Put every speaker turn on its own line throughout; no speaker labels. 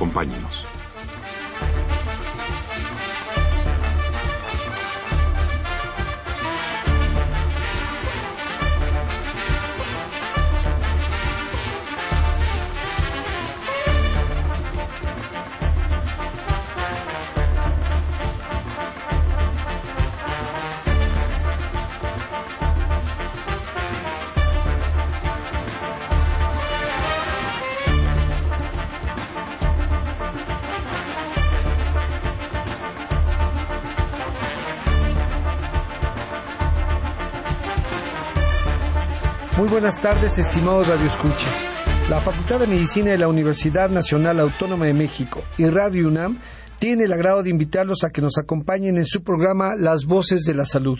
Acompáñenos.
Buenas tardes, estimados radioescuchas. La Facultad de Medicina de la Universidad Nacional Autónoma de México y Radio UNAM tiene el agrado de invitarlos a que nos acompañen en su programa Las Voces de la Salud.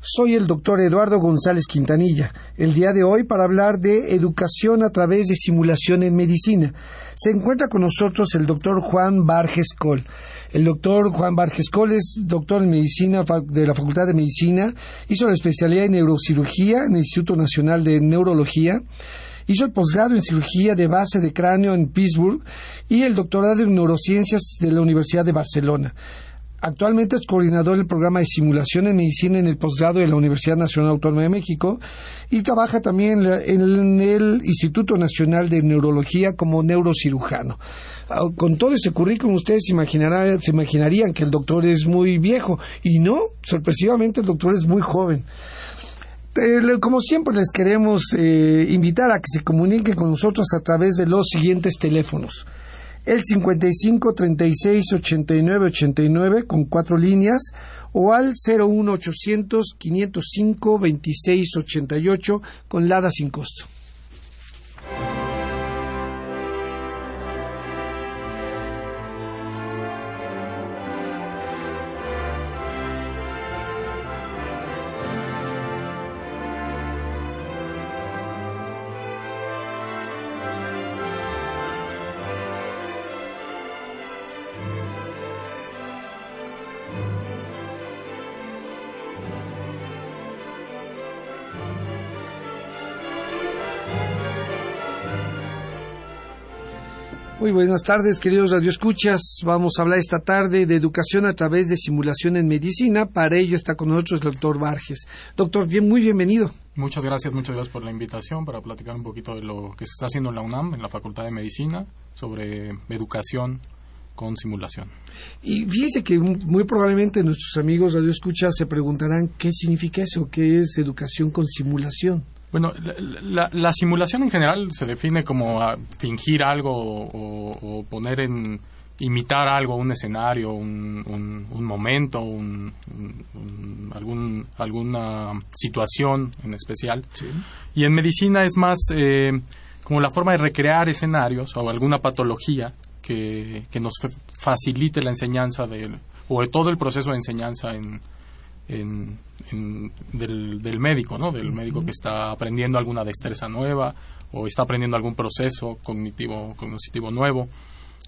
Soy el doctor Eduardo González Quintanilla, el día de hoy para hablar de educación a través de simulación en medicina. Se encuentra con nosotros el doctor Juan Barges Col. El doctor Juan Barges Col es doctor en medicina de la Facultad de Medicina, hizo la especialidad en neurocirugía en el Instituto Nacional de Neurología, hizo el posgrado en cirugía de base de cráneo en Pittsburgh y el doctorado en neurociencias de la Universidad de Barcelona. Actualmente es coordinador del programa de simulación en medicina en el posgrado de la Universidad Nacional Autónoma de México y trabaja también en el Instituto Nacional de Neurología como neurocirujano. Ah, con todo ese currículum ustedes se, se imaginarían que el doctor es muy viejo y no, sorpresivamente el doctor es muy joven. Eh, como siempre les queremos eh, invitar a que se comuniquen con nosotros a través de los siguientes teléfonos el 55 36 89 89 con cuatro líneas o al 01 800 505 26 88 con LADA sin costo. Buenas tardes, queridos radioescuchas. Vamos a hablar esta tarde de educación a través de simulación en medicina. Para ello está con nosotros el doctor Barges. Doctor, bien, muy bienvenido.
Muchas gracias, muchas gracias por la invitación para platicar un poquito de lo que se está haciendo en la UNAM, en la Facultad de Medicina, sobre educación con simulación.
Y fíjese que muy probablemente nuestros amigos radioescuchas se preguntarán qué significa eso, qué es educación con simulación.
Bueno, la, simulación en general se define como fingir algo o, poner en imitar algo, un escenario, un, un, momento, un, algún, alguna situación en especial. Y en medicina es más eh, como la forma de recrear escenarios o alguna patología que, que nos facilite la enseñanza del, o todo el proceso de enseñanza en, en, del, médico, ¿no? Del médico que está aprendiendo alguna destreza nueva o está aprendiendo algún proceso cognitivo, cognitivo nuevo.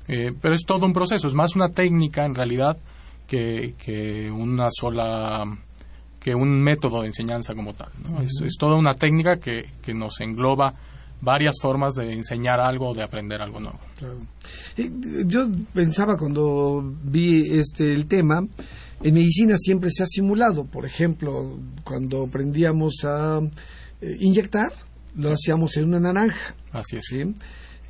Eh, pero es todo un proceso, es más una técnica en realidad que, que una sola que un método de enseñanza como tal. es, toda una técnica que, que nos engloba varias formas de enseñar algo o de aprender algo nuevo.
Eh, yo pensaba cuando vi este el tema en medicina siempre se ha simulado, por ejemplo, cuando aprendíamos a eh, inyectar, lo hacíamos en una naranja.
Así es.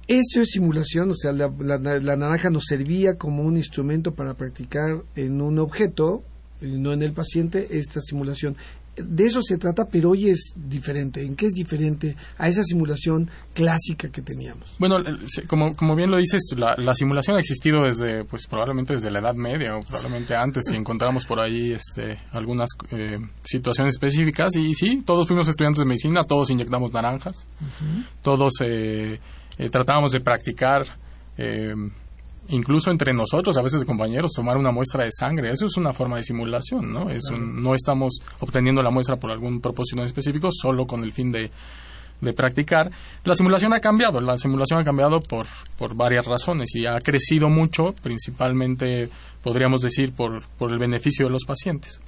Eso es simulación, o sea, la, la, naranja nos servía como un instrumento para practicar en un objeto, no en el paciente, esta simulación de eso se trata, pero hoy es diferente. ¿En qué es diferente a esa simulación clásica que teníamos?
Bueno, como, como bien lo dices, la, simulación ha existido desde, pues probablemente desde la Edad Media o probablemente antes, si encontramos por ahí este, algunas eh, situaciones específicas. Y sí, todos fuimos estudiantes de medicina, todos inyectamos naranjas, todos... Eh, tratábamos de practicar incluso entre nosotros, a veces de compañeros, tomar una muestra de sangre. Eso es una forma de simulación, ¿no? Es no estamos obteniendo la muestra por algún propósito específico, solo con el fin de, de practicar. La simulación ha cambiado, la simulación ha cambiado por, por varias razones y ha crecido mucho, principalmente, podríamos decir, por, por el beneficio de los pacientes.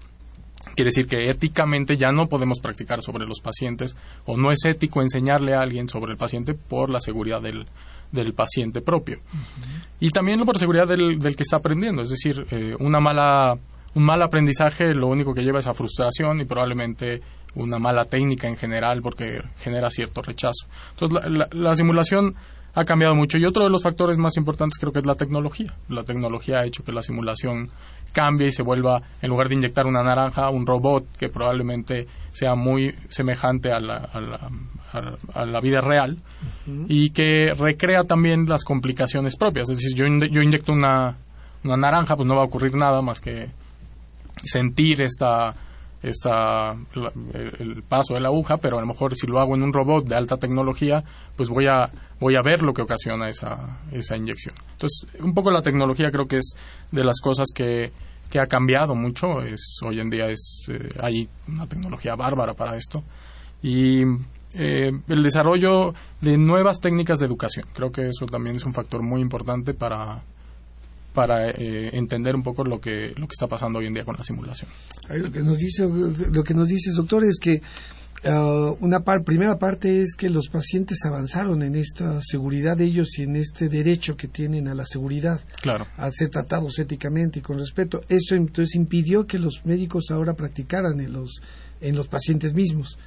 Quiere decir que éticamente ya no podemos practicar sobre los pacientes o no es ético enseñarle a alguien sobre el paciente por la seguridad del, del paciente propio. Y también por seguridad del, del, que está aprendiendo. Es decir, eh, una mala, un mal aprendizaje lo único que lleva es a frustración y probablemente una mala técnica en general porque genera cierto rechazo. Entonces, la, simulación ha cambiado mucho. Y otro de los factores más importantes creo que es la tecnología. La tecnología ha hecho que la simulación cambie y se vuelva, en lugar de inyectar una naranja, un robot que probablemente sea muy semejante a la, a la vida real y que recrea también las complicaciones propias. Es decir, yo, yo inyecto una, una naranja, pues no va a ocurrir nada más que sentir esta, esta el paso de la aguja, pero a lo mejor si lo hago en un robot de alta tecnología, pues voy a voy a ver lo que ocasiona esa, esa inyección. Entonces, un poco la tecnología creo que es de las cosas que, que ha cambiado mucho. Es hoy en día es eh, hay una tecnología bárbara para esto y eh, el desarrollo de nuevas técnicas de educación. Creo que eso también es un factor muy importante para, para eh, entender un poco lo que, lo que está pasando hoy en día con la simulación.
Lo que nos dice, lo que nos dices, doctor, es que uh, una primera parte es que los pacientes avanzaron en esta seguridad de ellos y en este derecho que tienen a la seguridad,
claro.
a ser tratados éticamente y con respeto. Eso entonces impidió que los médicos ahora practicaran en los, en los pacientes mismos.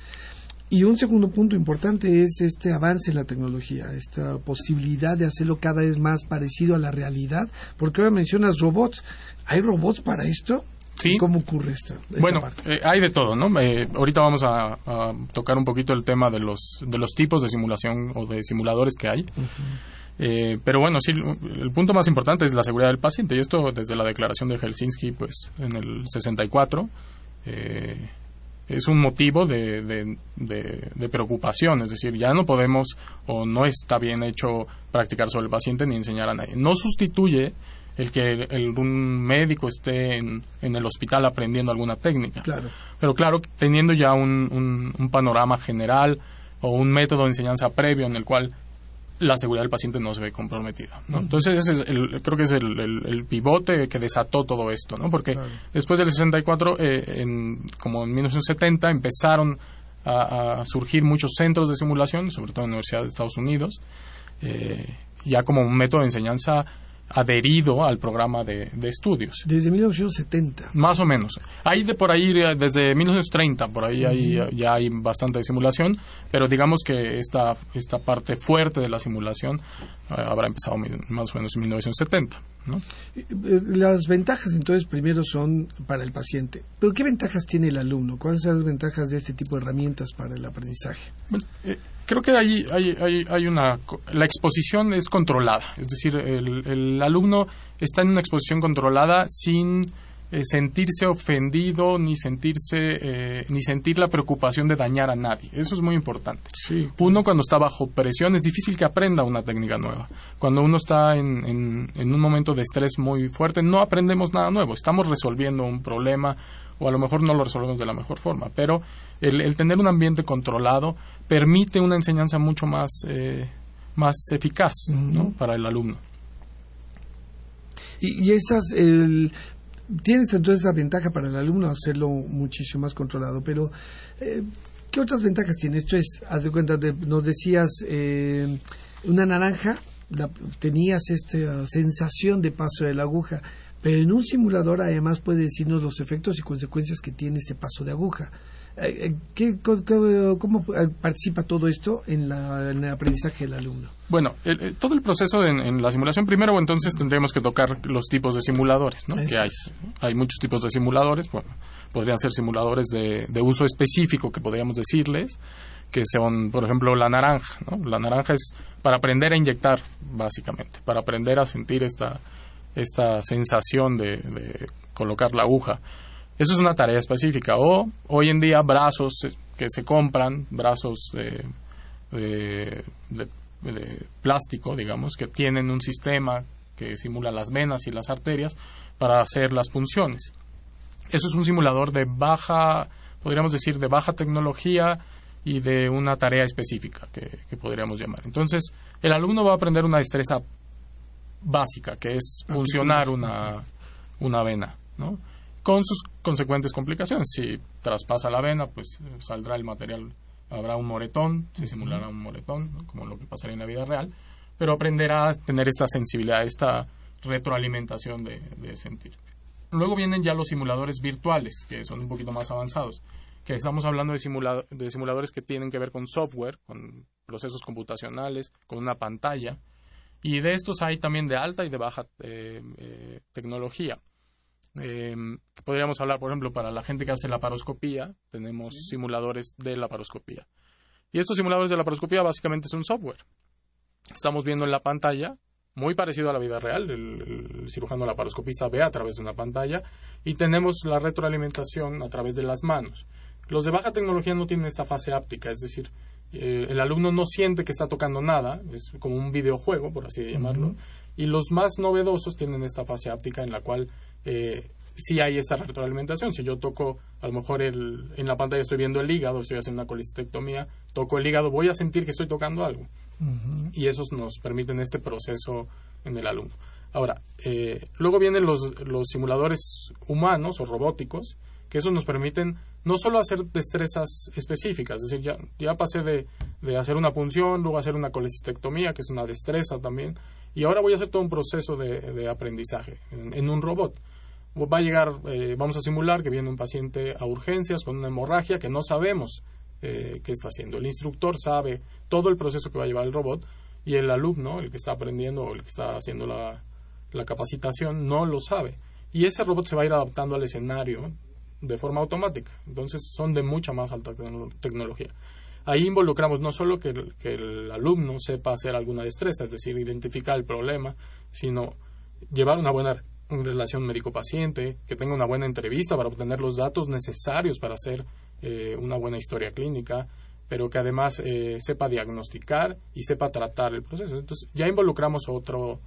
Y un segundo punto importante es este avance en la tecnología, esta posibilidad de hacerlo cada vez más parecido a la realidad, porque ahora mencionas robots. ¿Hay robots para esto?
Sí.
¿Cómo ocurre esto?
Bueno, eh, hay de todo, ¿no? Eh, ahorita vamos a, tocar un poquito el tema de los, de los tipos de simulación o de simuladores que hay. Eh, pero bueno, sí, el punto más importante es la seguridad del paciente y esto desde la declaración de Helsinki, pues en el 64. Eh, es un motivo de, de, preocupación, es decir, ya no podemos o no está bien hecho practicar sobre el paciente ni enseñar a nadie. No sustituye el que el, un médico esté en, en, el hospital aprendiendo alguna técnica.
Claro.
Pero claro, teniendo ya un, un panorama general o un método de enseñanza previo en el cual la seguridad del paciente no se ve comprometida. Entonces, ese es el, creo que es el, pivote que desató todo esto, ¿no? porque después del 64, eh, en, como en 1970, empezaron a, surgir muchos centros de simulación, sobre todo en universidades de Estados Unidos, eh, ya como un método de enseñanza adherido al programa de, estudios.
Desde 1970.
Más o menos. Hay de por ahí, desde 1930, por ahí ya hay bastante simulación, pero digamos que esta, esta parte fuerte de la simulación eh, habrá empezado más o menos en 1970. ¿no?
Eh, las ventajas entonces primero son para el paciente, pero ¿qué ventajas tiene el alumno? ¿Cuáles son las ventajas de este tipo de herramientas para el aprendizaje?
Eh, creo que hay, hay, hay, una... La exposición es controlada, es decir, el, el alumno está en una exposición controlada sin eh, sentirse ofendido ni sentirse eh, ni sentir la preocupación de dañar a nadie. Eso es muy importante. Uno cuando está bajo presión es difícil que aprenda una técnica nueva. Cuando uno está en, en, un momento de estrés muy fuerte no aprendemos nada nuevo. Estamos resolviendo un problema o a lo mejor no lo resolvemos de la mejor forma pero el, tener un ambiente controlado permite una enseñanza mucho más eh, más eficaz para el alumno
y, y estas, el, tienes entonces la ventaja para el alumno hacerlo muchísimo más controlado, pero eh, ¿qué otras ventajas tiene? Esto es, haz de cuenta, nos decías eh, una naranja, tenías esta sensación de paso de la aguja, pero en un simulador además puede decirnos los efectos y consecuencias que tiene este paso de aguja. Eh, eh, ¿Qué, ¿Cómo eh, participa todo esto en, el aprendizaje del alumno?
Bueno, todo el proceso en, la simulación, primero entonces tendríamos que tocar los tipos de simuladores, ¿no? Que hay, hay muchos tipos de simuladores, bueno, podrían ser simuladores de, uso específico que podríamos decirles, que son, por ejemplo, la naranja, ¿no? La naranja es para aprender a inyectar, básicamente, para aprender a sentir esta, esta sensación de colocar la aguja. Eso es una tarea específica. O hoy en día brazos que se compran, brazos de, de plástico, digamos, que tienen un sistema que simula las venas y las arterias para hacer las funciones. Eso es un simulador de baja, podríamos decir, de baja tecnología y de una tarea específica que, podríamos llamar. Entonces, el alumno va a aprender una destreza básica, que es funcionar una, una vena, ¿no? Con sus consecuentes complicaciones. Si traspasa la vena, pues saldrá el material, habrá un moretón, se simulará un moretón, como lo que pasaría en la vida real, pero aprenderá a tener esta sensibilidad, esta retroalimentación de, de sentir. Luego vienen ya los simuladores virtuales, que son un poquito más avanzados, que estamos hablando de, de simuladores que tienen que ver con software, con procesos computacionales, con una pantalla, y de estos hay también de alta y de baja eh, eh, tecnología. Em, podríamos hablar, por ejemplo, para la gente que hace la paroscopía, tenemos simuladores de la paroscopía. Y estos simuladores de la paroscopía básicamente son software. Estamos viendo en la pantalla muy parecido a la vida real. El, cirujano laparoscopista ve a través de una pantalla y tenemos la retroalimentación a través de las manos. Los de baja tecnología no tienen esta fase áptica, es decir, eh, el alumno no siente que está tocando nada, es como un videojuego, por así llamarlo, y los más novedosos tienen esta fase áptica en la cual eh, sí hay esta retroalimentación. Si yo toco, a lo mejor el, en la pantalla estoy viendo el hígado, estoy haciendo una colecistectomía, toco el hígado, voy a sentir que estoy tocando algo y esos nos permiten este proceso en el alumno. Ahora, eh, luego vienen los, los simuladores humanos o robóticos, que esos nos permiten no solo hacer destrezas específicas, es decir, ya, ya pasé de, de hacer una punción, luego hacer una colecistectomía, que es una destreza también, y ahora voy a hacer todo un proceso de, de aprendizaje en, un robot. Va a llegar, eh, vamos a simular que viene un paciente a urgencias con una hemorragia que no sabemos eh, qué está haciendo. El instructor sabe todo el proceso que va a llevar el robot y el alumno, el que está aprendiendo o el que está haciendo la, capacitación, no lo sabe. Y ese robot se va a ir adaptando al escenario de forma automática. Entonces son de mucha más alta tecnología. Ahí involucramos no solo que el, que el, alumno sepa hacer alguna destreza, es decir, identificar el problema, sino llevar una buena relación médico-paciente, que tenga una buena entrevista para obtener los datos necesarios para hacer eh, una buena historia clínica, pero que además eh, sepa diagnosticar y sepa tratar el proceso. Entonces ya involucramos otro,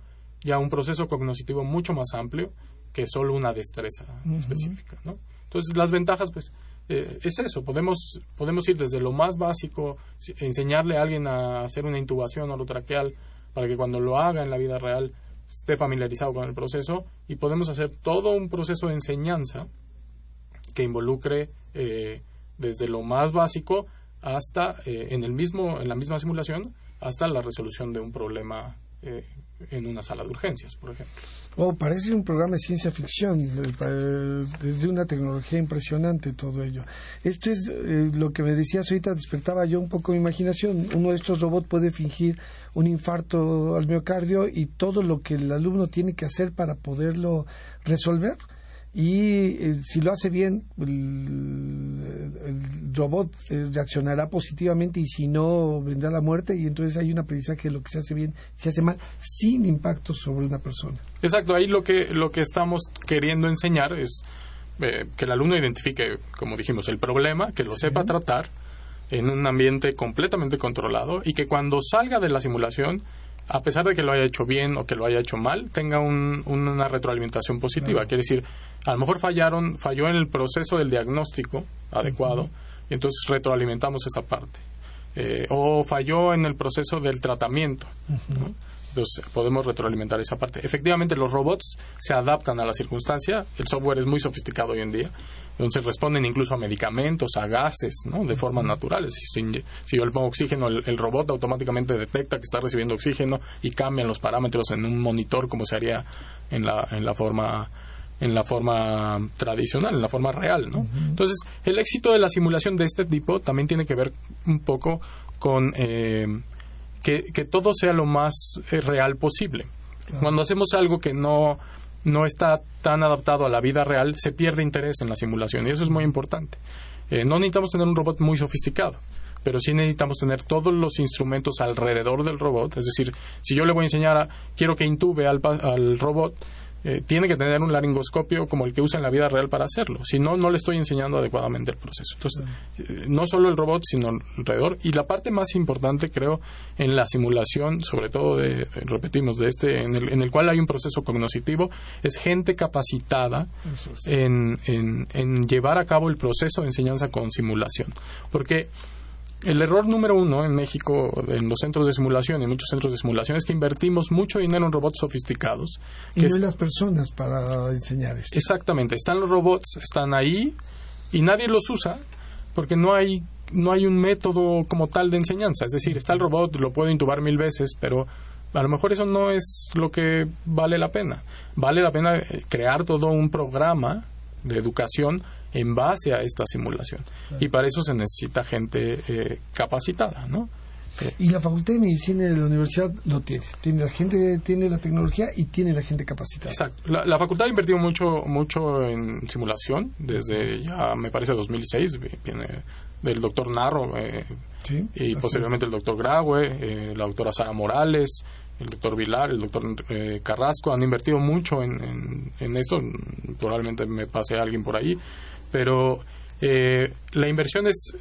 ya un proceso cognitivo mucho más amplio que solo una destreza específica, ¿no? Entonces las ventajas, pues, eh, es eso, podemos, podemos ir desde lo más básico, enseñarle a alguien a hacer una intubación orotraqueal para que cuando lo haga en la vida real esté familiarizado con el proceso y podemos hacer todo un proceso de enseñanza que involucre eh, desde lo más básico hasta eh, en el mismo en la misma simulación hasta la resolución de un problema eh, en una sala de urgencias, por ejemplo.
Oh, parece un programa de ciencia ficción, eh, desde una tecnología impresionante todo ello. Esto es lo que me decías ahorita, despertaba yo un poco mi imaginación. Uno de estos robots puede fingir un infarto al miocardio y todo lo que el alumno tiene que hacer para poderlo resolver y eh, si lo hace bien el, robot eh, reaccionará positivamente y si no vendrá la muerte y entonces hay un aprendizaje de lo que se hace bien se hace mal sin impacto sobre una persona.
Exacto ahí lo que lo que estamos queriendo enseñar es eh, que el alumno identifique como dijimos el problema que lo sepa tratar en un ambiente completamente controlado y que cuando salga de la simulación a pesar de que lo haya hecho bien o que lo haya hecho mal, tenga una retroalimentación positiva. Quiere decir, a lo mejor fallaron, falló en el proceso del diagnóstico adecuado y entonces retroalimentamos esa parte. Eh, o falló en el proceso del tratamiento. Entonces podemos retroalimentar esa parte. Efectivamente, los robots se adaptan a la circunstancia. El software es muy sofisticado hoy en día. Entonces responden incluso a medicamentos, a gases, ¿no? De forma natural. Si, yo le pongo oxígeno, el, robot automáticamente detecta que está recibiendo oxígeno y cambian los parámetros en un monitor como se haría en la, en la forma en la forma tradicional, en la forma real, ¿no? Entonces, el éxito de la simulación de este tipo también tiene que ver un poco con eh, que, que, todo sea lo más eh, real posible. Cuando hacemos algo que no no está tan adaptado a la vida real, se pierde interés en la simulación y eso es muy importante. Eh, no necesitamos tener un robot muy sofisticado, pero sí necesitamos tener todos los instrumentos alrededor del robot. Es decir, si yo le voy a enseñar a, quiero que intube al, al robot, eh, tiene que tener un laringoscopio como el que usa en la vida real para hacerlo. Si no, no le estoy enseñando adecuadamente el proceso. Entonces, eh, no solo el robot, sino alrededor. Y la parte más importante, creo, en la simulación, sobre todo, de, repetimos, de este, en el, en el cual hay un proceso cognoscitivo, es gente capacitada en, en, en llevar a cabo el proceso de enseñanza con simulación. Porque el error número uno en México, en los centros de simulación, en muchos centros de simulación, es que invertimos mucho dinero en robots sofisticados.
Y no las personas para enseñar esto.
Exactamente, están los robots, están ahí y nadie los usa porque no hay no hay un método como tal de enseñanza. Es decir, está el robot, lo puedo intubar mil veces, pero a lo mejor eso no es lo que vale la pena. Vale la pena eh, crear todo un programa de educación en base a esta simulación. Y para eso se necesita gente eh, capacitada, ¿no?
Eh, y la Facultad de Medicina de la universidad lo tiene. Tiene la gente, tiene la tecnología y tiene la gente capacitada.
Exacto. La, facultad ha invertido mucho, mucho en simulación desde ya, me parece, 2006. Viene del doctor Narro eh, y posteriormente el doctor Graue, la doctora Sara Morales, el doctor Vilar, el doctor Carrasco han invertido mucho en, en, en, esto. Probablemente me pase alguien por ahí pero eh, la inversión es,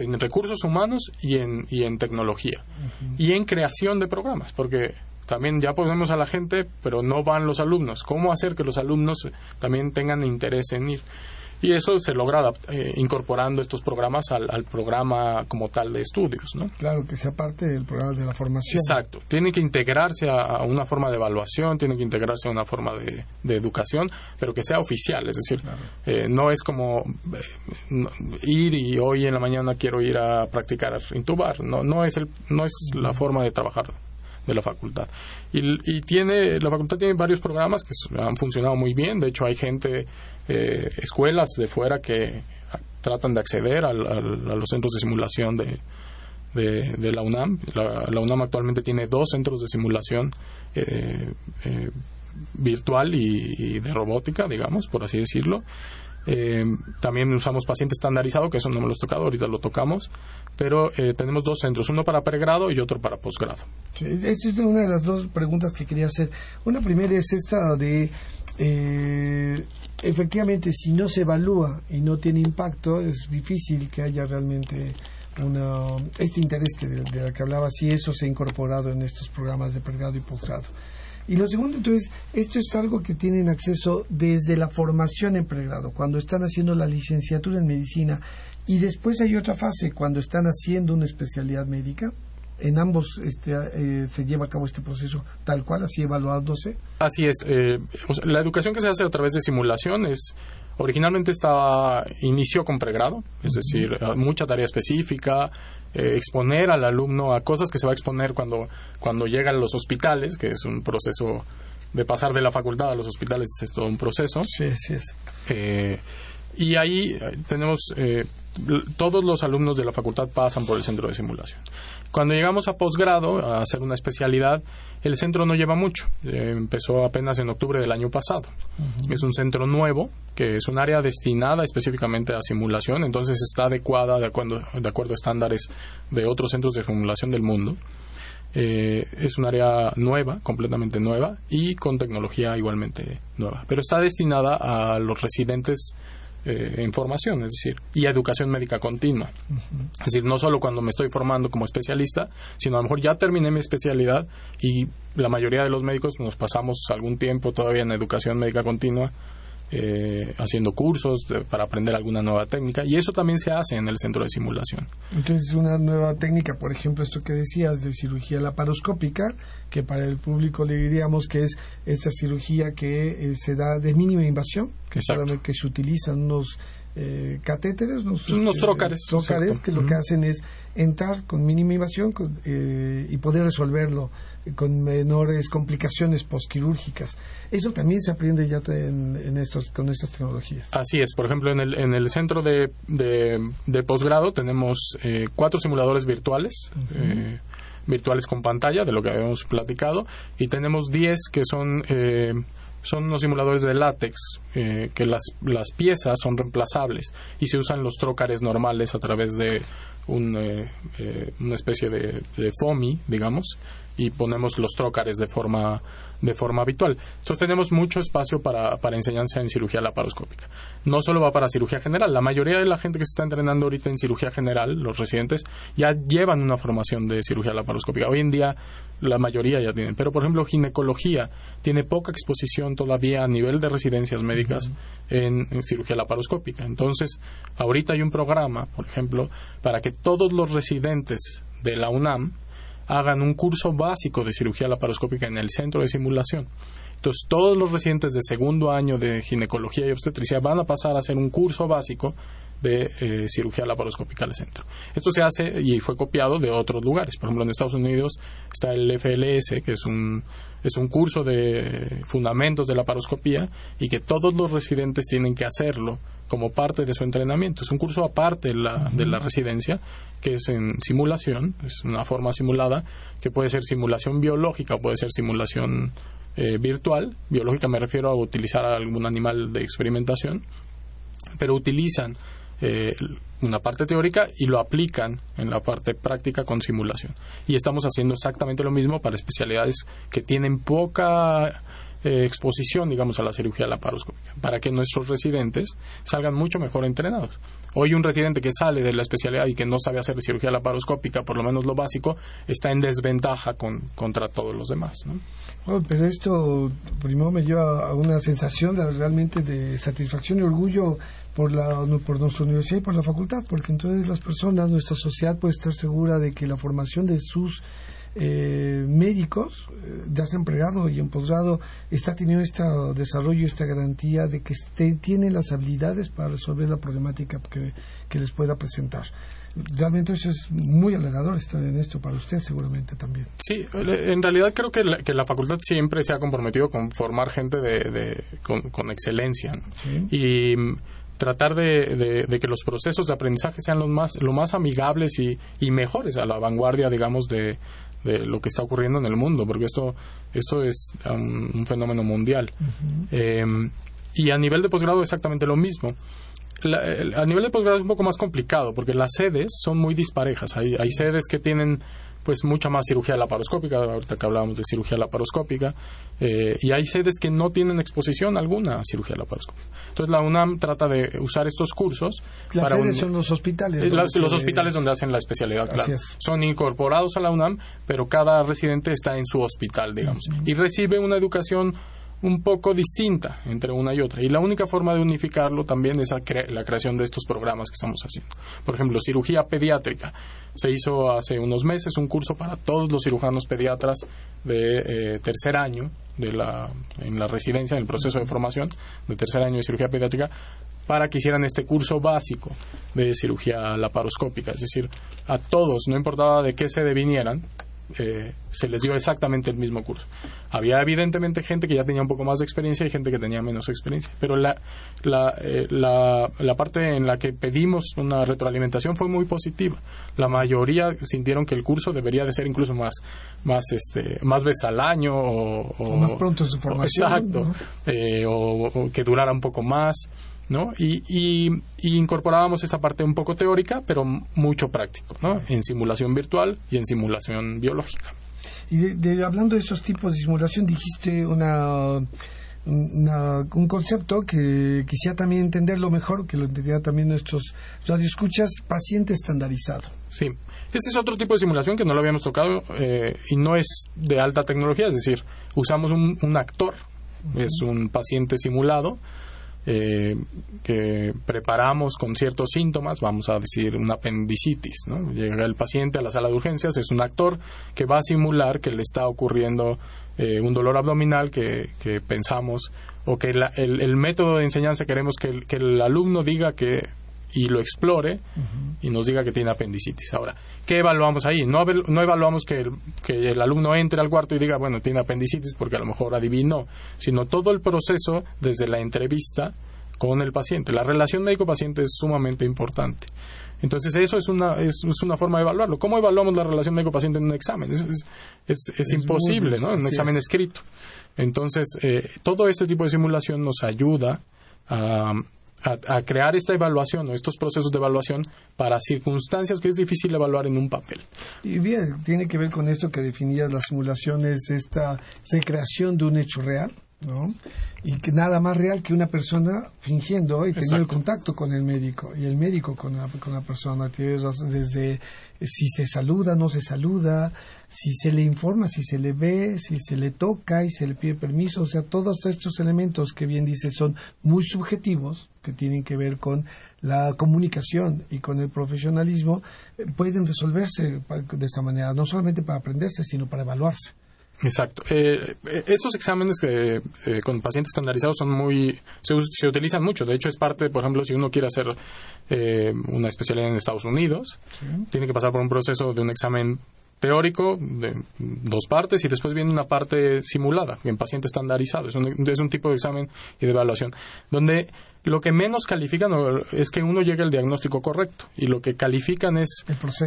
en recursos humanos y en, y en tecnología y en creación de programas, porque también ya ponemos a la gente, pero no van los alumnos. ¿Cómo hacer que los alumnos también tengan interés en ir? Y eso se logra eh, incorporando estos programas al, programa como tal de estudios, ¿no?
Claro, que sea parte del programa de la formación.
Exacto. Tiene que integrarse a, una forma de evaluación, tiene que integrarse a una forma de, educación, pero que sea oficial. Es decir, eh, no es como eh, ir y hoy en la mañana quiero ir a practicar intubar. No, no, es, el, no es la forma de trabajar de la facultad. Y, y, tiene, la facultad tiene varios programas que han funcionado muy bien. De hecho, hay gente eh, escuelas de fuera que tratan de acceder a los centros de simulación de, de, la UNAM. La, UNAM actualmente tiene dos centros de simulación eh, eh, virtual y, de robótica, digamos, por así decirlo. También usamos paciente estandarizado, que eso no me lo he tocado, ahorita lo tocamos, pero tenemos dos centros, uno para pregrado y otro para posgrado.
Sí, esta es una de las dos preguntas que quería hacer. Una primera es esta de efectivamente, si no se evalúa y no tiene impacto, es difícil que haya realmente una, este interés que de que hablaba, si eso se ha incorporado en estos programas de pregrado y posgrado. Y lo segundo, entonces, esto es algo que tienen acceso desde la formación en pregrado, cuando están haciendo la licenciatura en medicina, y después hay otra fase, cuando están haciendo una especialidad médica en ambos este, eh, se lleva a cabo este proceso tal cual, así evaluándose.
Así es. Eh, la educación que se hace a través de simulación es originalmente estaba inició con pregrado, es decir, mucha tarea específica, eh, exponer al alumno a cosas que se va a exponer cuando cuando llega a los hospitales, que es un proceso de pasar de la facultad a los hospitales es todo un proceso.
Sí, sí es.
y ahí tenemos todos los alumnos de la facultad pasan por el centro de simulación. Cuando llegamos a posgrado, a hacer una especialidad, el centro no lleva mucho. Eh, empezó apenas en octubre del año pasado. Es un centro nuevo, que es un área destinada específicamente a simulación, entonces está adecuada de acuerdo, de acuerdo a estándares de otros centros de simulación del mundo. Eh, es un área nueva, completamente nueva, y con tecnología igualmente nueva. Pero está destinada a los residentes eh, en formación, es decir, y educación médica continua. Es decir, no solo cuando me estoy formando como especialista, sino a lo mejor ya terminé mi especialidad y la mayoría de los médicos nos pasamos algún tiempo todavía en educación médica continua eh, haciendo cursos para aprender alguna nueva técnica y eso también se hace en el centro de simulación.
Entonces una nueva técnica, por ejemplo, esto que decías de cirugía laparoscópica, que para el público le diríamos que es esta cirugía que eh, se da de mínima invasión, que, que se utilizan unos eh, catéteres,
unos, unos este, trócares,
trócares que lo que hacen es entrar con mínima invasión eh, y poder resolverlo con menores complicaciones postquirúrgicas. Eso también se aprende ya en, estos, con estas tecnologías.
Así es. Por ejemplo, en el, en el centro de, de, posgrado tenemos eh, cuatro simuladores virtuales. Eh, virtuales con pantalla, de lo que habíamos platicado, y tenemos diez que son son unos simuladores de látex que las, las piezas son reemplazables y se usan los trócares normales a través de un, una especie de, de FOMI, digamos, y ponemos los trócares de forma de forma habitual. Entonces tenemos mucho espacio para, para enseñanza en cirugía laparoscópica. No solo va para cirugía general, la mayoría de la gente que se está entrenando ahorita en cirugía general, los residentes, ya llevan una formación de cirugía laparoscópica. Hoy en día la mayoría ya tienen, pero por ejemplo ginecología tiene poca exposición todavía a nivel de residencias médicas en, en cirugía laparoscópica. Entonces, ahorita hay un programa, por ejemplo, para que todos los residentes de la UNAM hagan un curso básico de cirugía laparoscópica en el centro de simulación. Entonces, todos los residentes de segundo año de ginecología y obstetricia van a pasar a hacer un curso básico de eh, cirugía laparoscópica al centro. Esto se hace y fue copiado de otros lugares. Por ejemplo, en Estados Unidos está el FLS, que es un, es un curso de fundamentos de laparoscopía y que todos los residentes tienen que hacerlo como parte de su entrenamiento. Es un curso aparte de la, de la residencia, que es en simulación, es una forma simulada, que puede ser simulación biológica o puede ser simulación eh, virtual. Biológica me refiero a utilizar algún animal de experimentación, pero utilizan eh, una parte teórica y lo aplican en la parte práctica con simulación. Y estamos haciendo exactamente lo mismo para especialidades que tienen poca eh, exposición, digamos, a la cirugía laparoscópica, para que nuestros residentes salgan mucho mejor entrenados. Hoy un residente que sale de la especialidad y que no sabe hacer cirugía laparoscópica, por lo menos lo básico, está en desventaja con, contra todos los demás.
Oh, pero esto primero me lleva a una sensación de, realmente de satisfacción y orgullo por, la, por nuestra universidad y por la facultad, porque entonces las personas, nuestra sociedad puede estar segura de que la formación de sus eh, médicos eh, ya se han pregrado y en posgrado está teniendo este desarrollo, esta garantía de que este, tienen las habilidades para resolver la problemática que, que, les pueda presentar. Realmente eso es muy halagador estar en esto para usted seguramente también.
Sí, en realidad creo que la, que la facultad siempre se ha comprometido con formar gente de, con, excelencia y mm, tratar de, de, que los procesos de aprendizaje sean los más, lo más amigables y, y mejores a la vanguardia, digamos, de, de lo que está ocurriendo en el mundo, porque esto, esto es un, fenómeno mundial. Eh, y a nivel de posgrado exactamente lo mismo. a nivel de posgrado es un poco más complicado, porque las sedes son muy disparejas. Hay, hay sedes que tienen pues mucha más cirugía laparoscópica, ahorita que hablábamos de cirugía laparoscópica, eh, y hay sedes que no tienen exposición alguna a cirugía laparoscópica. Entonces la UNAM trata de usar estos cursos.
Las sedes son los hospitales.
Eh, los hospitales donde hacen la especialidad, claro. Son incorporados a la UNAM, pero cada residente está en su hospital, digamos, y recibe una educación un poco distinta entre una y otra. Y la única forma de unificarlo también es la creación de estos programas que estamos haciendo. Por ejemplo, cirugía pediátrica. Se hizo hace unos meses un curso para todos los cirujanos pediatras de eh, tercer año de la, en la residencia, en el proceso de formación de tercer año de cirugía pediátrica, para que hicieran este curso básico de cirugía laparoscópica. Es decir, a todos, no importaba de qué se devinieran, eh, se les dio exactamente el mismo curso. Había evidentemente gente que ya tenía un poco más de experiencia y gente que tenía menos experiencia, pero la, la, eh, la, la, parte en la que pedimos una retroalimentación fue muy positiva. La mayoría sintieron que el curso debería de ser incluso más, más, este, más veces al año o,
más pronto su formación.
Exacto, eh, o que durara un poco más. ¿No? Y, y, incorporábamos esta parte un poco teórica, pero mucho práctico, ¿no? En simulación virtual y en simulación biológica.
Y de, hablando de esos tipos de simulación, dijiste una, un concepto que quisiera también entenderlo mejor, que lo entendieran también nuestros radioescuchas, paciente estandarizado.
Sí, ese es otro tipo de simulación que no lo habíamos tocado eh, y no es de alta tecnología, es decir, usamos un, un actor, es un paciente simulado eh, que preparamos con ciertos síntomas, vamos a decir una apendicitis, ¿no? Llega el paciente a la sala de urgencias, es un actor que va a simular que le está ocurriendo eh, un dolor abdominal que, pensamos o que el, método de enseñanza queremos que el, que el alumno diga que y lo explore y nos diga que tiene apendicitis. Ahora, ¿qué evaluamos ahí? No, no evaluamos que el, que el alumno entre al cuarto y diga, bueno, tiene apendicitis porque a lo mejor adivinó, sino todo el proceso desde la entrevista con el paciente. La relación médico-paciente es sumamente importante. Entonces, eso es una, es, una forma de evaluarlo. ¿Cómo evaluamos la relación médico-paciente en un examen? Es, es, es imposible, ¿no? En un examen escrito. Entonces, eh, todo este tipo de simulación nos ayuda a a, crear esta evaluación o estos procesos de evaluación para circunstancias que es difícil evaluar en un papel.
Y bien, tiene que ver con esto que definías las simulaciones, esta recreación de un hecho real, ¿no? y que nada más real que una persona fingiendo y teniendo el contacto con el médico y el médico con la, con la persona desde si se saluda no se saluda si se le informa si se le ve si se le toca y se le pide permiso o sea todos estos elementos que bien dice son muy subjetivos que tienen que ver con la comunicación y con el profesionalismo eh, pueden resolverse de esta manera no solamente para aprenderse sino para evaluarse
Exacto. Eh, eh, estos exámenes que, eh, con pacientes estandarizados son muy se, se, utilizan mucho. De hecho, es parte, por ejemplo, si uno quiere hacer una especialidad en Estados Unidos, tiene que pasar por un proceso de un examen teórico de dos partes y después viene una parte simulada en paciente estandarizado. Es un, es un tipo de examen y de evaluación donde lo que menos califican es que uno llegue al diagnóstico correcto y lo que califican es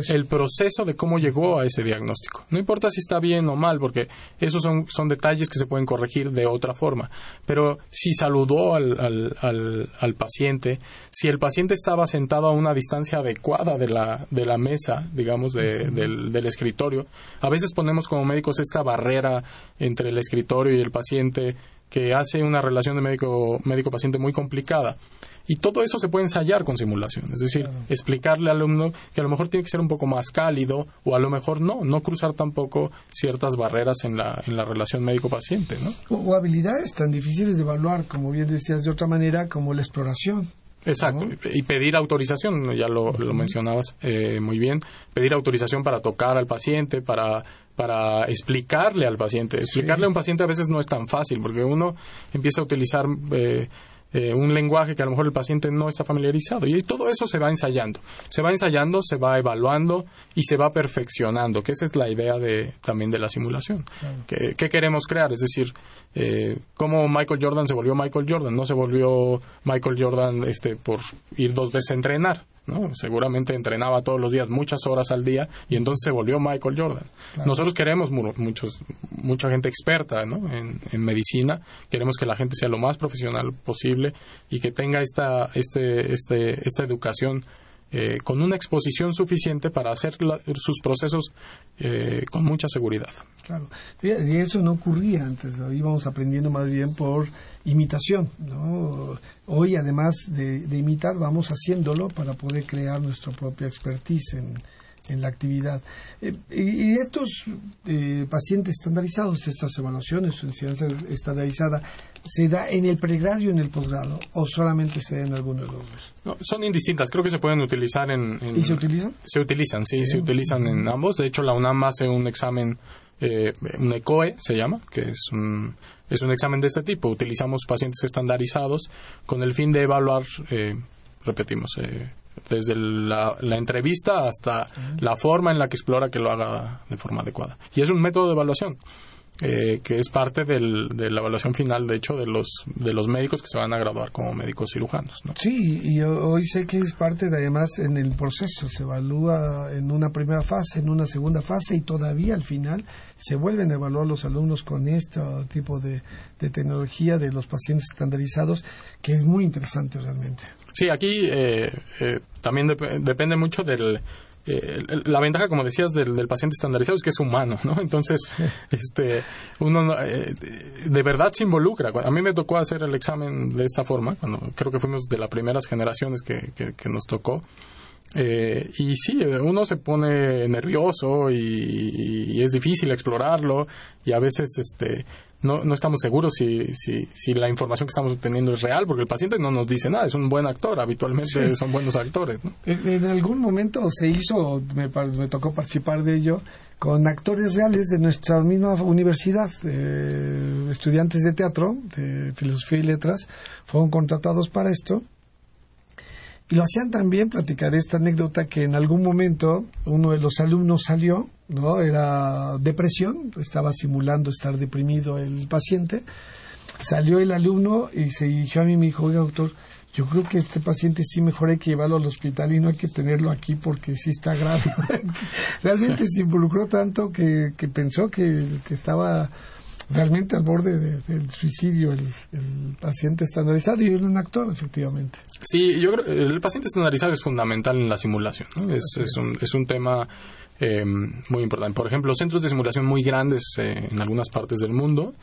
el proceso, de cómo llegó a ese diagnóstico. No importa si está bien o mal, porque esos son, son detalles que se pueden corregir de otra forma. Pero si saludó al, al, al, paciente, si el paciente estaba sentado a una distancia adecuada de la, de la mesa, digamos, del, del escritorio, a veces ponemos como médicos esta barrera entre el escritorio y el paciente que hace una relación de médico médico paciente muy complicada y todo eso se puede ensayar con simulación, es decir, explicarle al alumno que a lo mejor tiene que ser un poco más cálido o a lo mejor no, no cruzar tampoco ciertas barreras en la, en la relación médico-paciente. ¿no?
O, habilidades tan difíciles de evaluar, como bien decías de otra manera, como la exploración.
Exacto, y pedir autorización, ya lo, lo mencionabas eh, muy bien, pedir autorización para tocar al paciente, para para explicarle al paciente. Explicarle a un paciente a veces no es tan fácil porque uno empieza a utilizar eh, eh, un lenguaje que a lo mejor el paciente no está familiarizado y todo eso se va ensayando. Se va ensayando, se va evaluando y se va perfeccionando, que esa es la idea de, también de la simulación. ¿Qué, queremos crear? Es decir, eh, cómo Michael Jordan se volvió Michael Jordan. No se volvió Michael Jordan este, por ir dos veces a entrenar ¿no? Seguramente entrenaba todos los días, muchas horas al día, y entonces se volvió Michael Jordan. Nosotros queremos muchos, mucha gente experta en, medicina, queremos que la gente sea lo más profesional posible y que tenga esta, este, este, esta educación eh, con una exposición suficiente para hacer sus procesos eh, con mucha seguridad.
Claro, y eso no ocurría antes, lo íbamos aprendiendo más bien por imitación. ¿no? Hoy, además de, imitar, vamos haciéndolo para poder crear nuestra propia expertise en, en la actividad. Eh, y, estos pacientes estandarizados, estas evaluaciones, su enseñanza estandarizada, ¿Se da en el pregrado y en el posgrado o solamente se da en alguno de los dos?
No, son indistintas, creo que se pueden utilizar en...
¿Y se utilizan?
Se utilizan, sí, se utilizan en ambos. De hecho, la UNAM hace un examen, eh, un ECOE se llama, que es un, es un examen de este tipo. Utilizamos pacientes estandarizados con el fin de evaluar, eh, repetimos, eh, desde la, entrevista hasta la forma en la que explora que lo haga de forma adecuada. Y es un método de evaluación. Eh, que es parte del, de la evaluación final, de hecho, de los, de los médicos que se van a graduar como médicos cirujanos. ¿no?
Sí, y hoy sé que es parte de, además, en el proceso. Se evalúa en una primera fase, en una segunda fase y todavía al final se vuelven a evaluar los alumnos con este tipo de, tecnología de los pacientes estandarizados, que es muy interesante realmente.
Sí, aquí eh, eh, también depende mucho del eh, la ventaja, como decías, del, del, paciente estandarizado es que es humano, ¿no? Entonces, este, uno eh, de verdad se involucra. A mí me tocó hacer el examen de esta forma, cuando creo que fuimos de las primeras generaciones que, que, nos tocó. Eh, y sí, uno se pone nervioso y, y, es difícil explorarlo y a veces este no, no estamos seguros si, si, si, la información que estamos obteniendo es real, porque el paciente no nos dice nada, es un buen actor, habitualmente son buenos actores.
En, algún momento se hizo, me, me, tocó participar de ello, con actores reales de nuestra misma universidad, eh, estudiantes de teatro, de filosofía y letras, fueron contratados para esto y lo hacían también, platicar esta anécdota que en algún momento uno de los alumnos salió, ¿no? Era depresión, estaba simulando estar deprimido el paciente. Salió el alumno y se dirigió a mí y me dijo, oiga, doctor, yo creo que este paciente sí mejor hay que llevarlo al hospital y no hay que tenerlo aquí porque sí está grave. Realmente se involucró tanto que, que pensó que, que estaba realmente al borde del suicidio el, paciente estandarizado y un actor, efectivamente.
Sí, yo creo el paciente estandarizado es fundamental en la simulación. Es, es, un, es un tema eh, muy importante. Por ejemplo, centros de simulación muy grandes eh, en algunas partes del mundo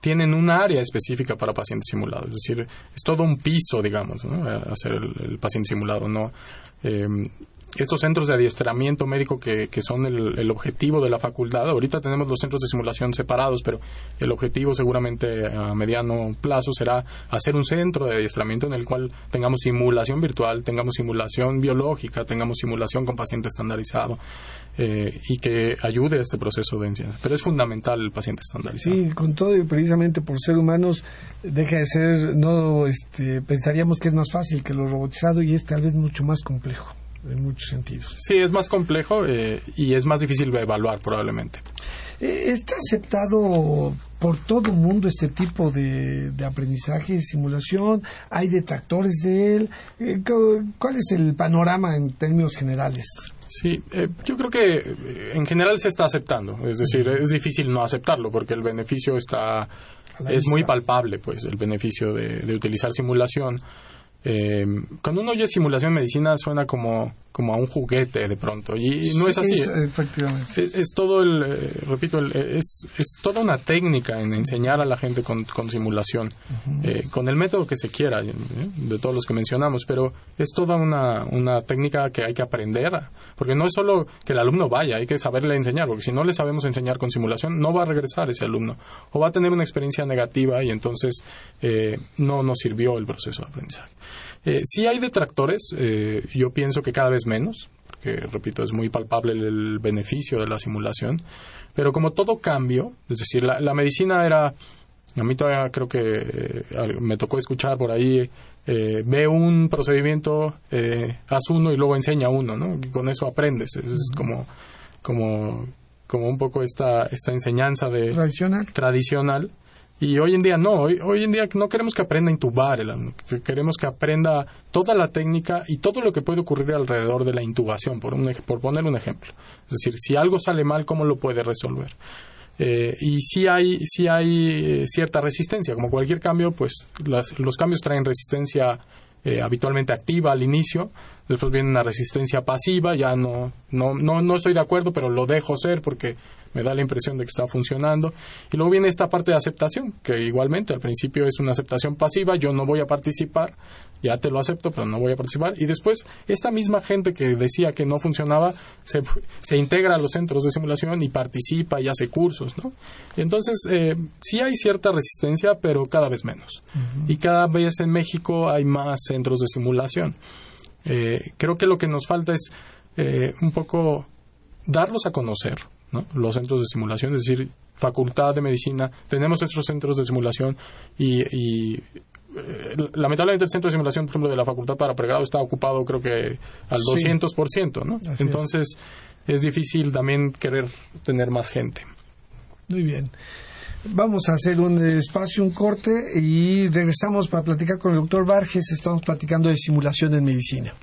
tienen un área específica para pacientes simulados. Es decir, es todo un piso, digamos, hacer el, paciente simulado. no eh, estos centros de adiestramiento médico que, que son el, objetivo de la facultad. Ahorita tenemos los centros de simulación separados, pero el objetivo seguramente a mediano plazo será hacer un centro de adiestramiento en el cual tengamos simulación virtual, tengamos simulación biológica, tengamos simulación con paciente estandarizado. Eh, y que ayude a este proceso de enseñanza. Pero es fundamental el paciente estandarizado.
Sí, con todo y precisamente por ser humanos deja de ser, no este, pensaríamos que es más fácil que lo robotizado y es tal vez mucho más complejo en muchos sentidos.
Sí, es más complejo eh, y es más difícil de evaluar probablemente.
Eh, ¿Está aceptado por todo el mundo este tipo de, aprendizaje, simulación? ¿Hay detractores de él? Eh, ¿Cuál es el panorama en términos generales?
Sí, yo creo que en general se está aceptando. Es decir, es difícil no aceptarlo porque el beneficio está es muy palpable, pues, el beneficio de, de utilizar simulación. Eh, cuando uno oye simulación medicina suena como como a un juguete de pronto. Y, no es así.
Es, efectivamente.
Es, todo el, eh, repito, es, es toda una técnica en enseñar a la gente con, con simulación, eh, con el método que se quiera, eh, de todos los que mencionamos, pero es toda una, una técnica que hay que aprender, porque no es solo que el alumno vaya, hay que saberle enseñar, porque si no le sabemos enseñar con simulación, no va a regresar ese alumno, o va a tener una experiencia negativa y entonces no nos sirvió el proceso de aprendizaje. Eh, sí hay detractores, eh, yo pienso que cada vez menos, porque repito, es muy palpable el, beneficio de la simulación, pero como todo cambio, es decir, la, medicina era, a mí todavía creo que eh, me tocó escuchar por ahí, ve un procedimiento, haz uno y luego enseña uno, ¿no? Y con eso aprendes, es, como, como, como un poco esta, esta enseñanza de
tradicional.
tradicional y hoy en día no, hoy, hoy en día no queremos que aprenda a intubar el alumno, queremos que aprenda toda la técnica y todo lo que puede ocurrir alrededor de la intubación, por, un, por poner un ejemplo. Es decir, si algo sale mal, ¿cómo lo puede resolver? Eh, y si hay, si hay eh, cierta resistencia, como cualquier cambio, pues los cambios traen resistencia eh, habitualmente activa al inicio, después viene una resistencia pasiva, ya no, no, no, no estoy de acuerdo, pero lo dejo ser porque me da la impresión de que está funcionando. Y luego viene esta parte de aceptación, que igualmente al principio es una aceptación pasiva, yo no voy a participar, ya te lo acepto, pero no voy a participar. Y después, esta misma gente que decía que no funcionaba, se, se integra a los centros de simulación y participa y hace cursos, ¿no? Entonces, eh, sí hay cierta resistencia, pero cada vez menos. Y cada vez en México hay más centros de simulación. Eh, creo que lo que nos falta es eh, un poco darlos a conocer, los centros de simulación, es decir, facultad de medicina, tenemos estos centros de simulación y, y eh, lamentablemente el centro de simulación, por ejemplo, de la facultad para pregrado está ocupado creo que al 200%, ¿no? Entonces es. difícil también querer tener más gente.
Muy bien. Vamos a hacer un espacio, un corte y regresamos para platicar con el doctor Vargas. Estamos platicando de simulación en medicina.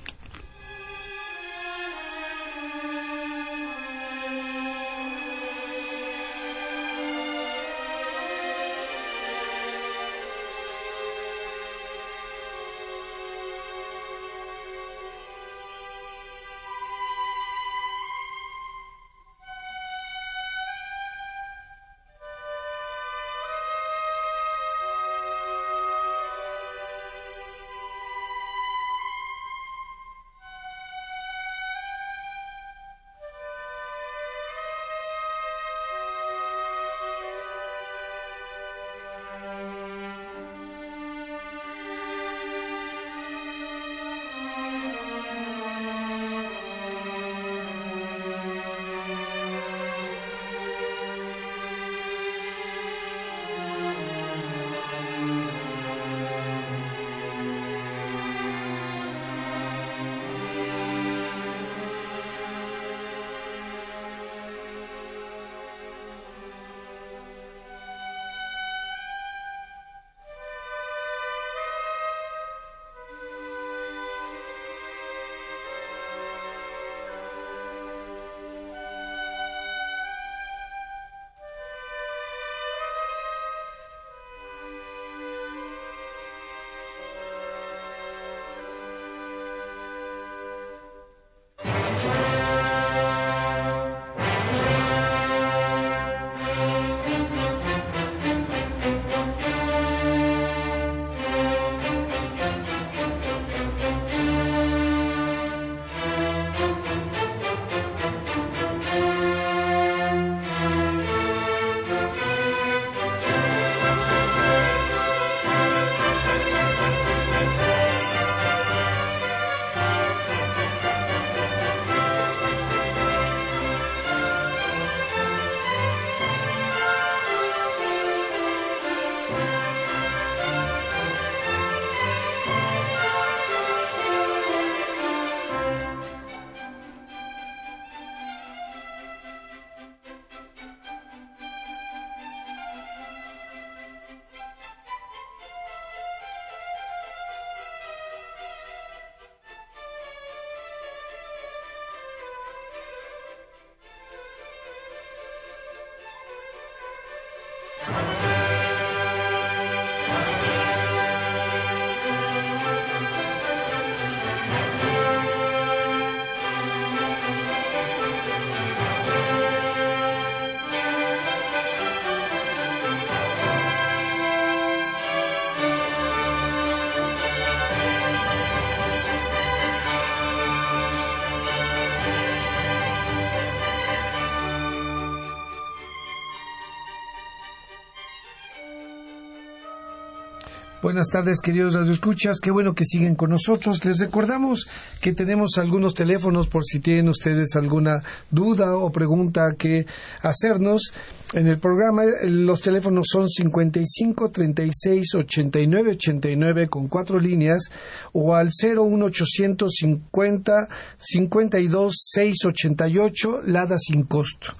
Buenas tardes, queridos radioescuchas. Qué bueno que siguen con nosotros. Les recordamos que tenemos algunos teléfonos por si tienen ustedes alguna duda o pregunta que hacernos. En el programa los teléfonos son 55 36 89 89 con cuatro líneas o al 01850 52 688 Lada sin costo.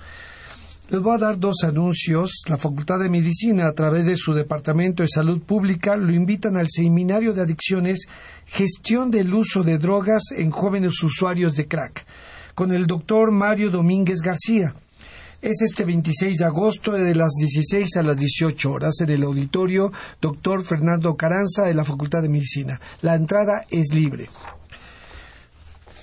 Les voy a dar dos anuncios. La Facultad de Medicina, a través de su Departamento de Salud Pública, lo invitan al Seminario de Adicciones Gestión del Uso de Drogas en Jóvenes Usuarios de Crack, con el doctor Mario Domínguez García. Es este 26 de agosto de las 16 a las 18 horas en el auditorio doctor Fernando Caranza de la Facultad de Medicina. La entrada es libre.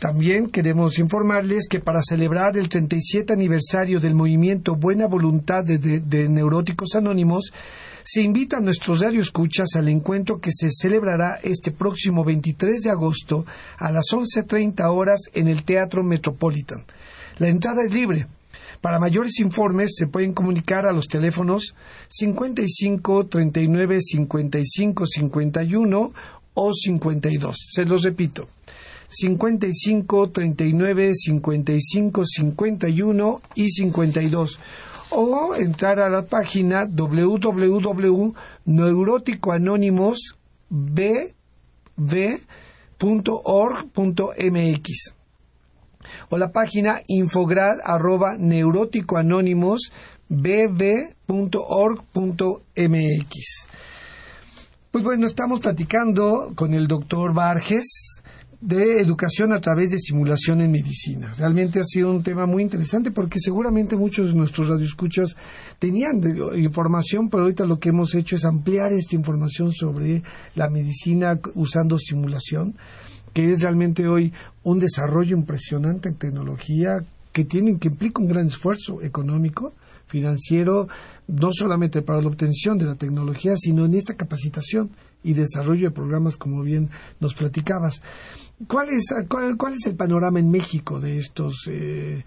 También queremos informarles que para celebrar el 37 aniversario del movimiento Buena Voluntad de, Neuróticos Anónimos, se invita a nuestros radioescuchas al encuentro que se celebrará este próximo 23 de agosto a las 11.30 horas en el Teatro Metropolitan. La entrada es libre. Para mayores informes se pueden comunicar a los teléfonos 55 39 55 51 o 52. Se los repito. 55 39 55 51 y 52 o entrar a la página www.neuróticoanónimosbv.org.mx o la página infograd arroba Pues bueno, estamos platicando con el doctor Varges, de educación a través de simulación en medicina. Realmente ha sido un tema muy interesante porque seguramente muchos de nuestros radioescuchas tenían información, pero ahorita lo que hemos hecho es ampliar esta información sobre la medicina usando simulación, que es realmente hoy un desarrollo impresionante en tecnología que tiene que implica un gran esfuerzo económico, financiero, no solamente para la obtención de la tecnología, sino en esta capacitación y desarrollo de programas como bien nos platicabas. ¿Cuál es, cuál, es el panorama en México de estos eh,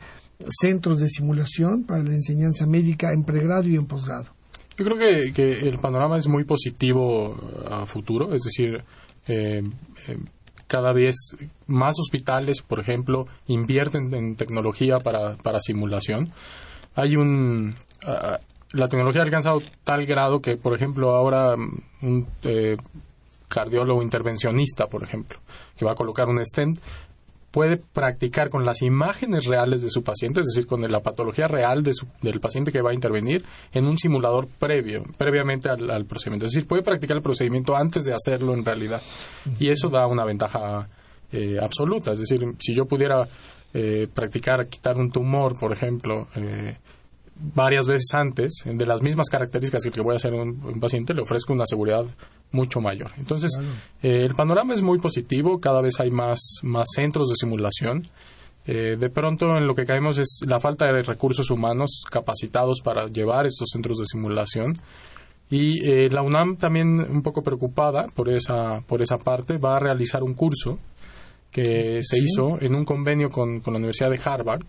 centros de simulación para la enseñanza médica en pregrado y en posgrado?
Yo creo que, el panorama es muy positivo a futuro, es decir, eh, eh, cada vez más hospitales, por ejemplo, invierten en tecnología para, para simulación. Hay un. la tecnología ha alcanzado tal grado que, por ejemplo, ahora un cardiólogo intervencionista, por ejemplo, que va a colocar un stent, puede practicar con las imágenes reales de su paciente, es decir, con la patología real de del paciente que va a intervenir en un simulador previo, previamente al, procedimiento. Es decir, puede practicar el procedimiento antes de hacerlo en realidad. Y eso da una ventaja eh, absoluta. Es decir, si yo pudiera eh, practicar quitar un tumor, por ejemplo, eh, varias veces antes, de las mismas características que voy a hacer un, un paciente, le ofrezco una seguridad mucho mayor. Entonces, eh, el panorama es muy positivo, cada vez hay más, más centros de simulación. Eh, de pronto en lo que caemos es la falta de recursos humanos capacitados para llevar estos centros de simulación. Y eh, la UNAM también un poco preocupada por esa, por esa parte va a realizar un curso que se hizo en un convenio con, con la Universidad de Harvard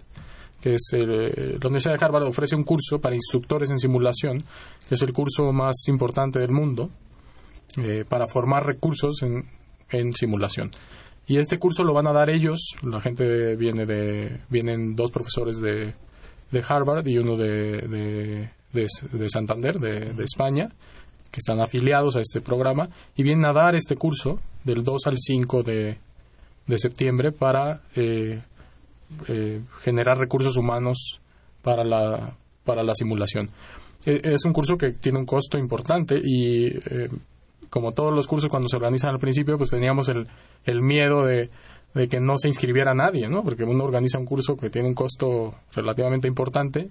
que es la Universidad de Harvard ofrece un curso para instructores en simulación, que es el curso más importante del mundo, eh, para formar recursos en, en, simulación. Y este curso lo van a dar ellos, la gente viene de, vienen dos profesores de, de Harvard y uno de, de, Santander, de, España, que están afiliados a este programa, y vienen a dar este curso del 2 al 5 de, septiembre para eh, eh, generar recursos humanos para la, para la simulación. E, es un curso que tiene un costo importante y eh, como todos los cursos cuando se organizan al principio, pues teníamos el, el miedo de, de, que no se inscribiera nadie, ¿no? Porque uno organiza un curso que tiene un costo relativamente importante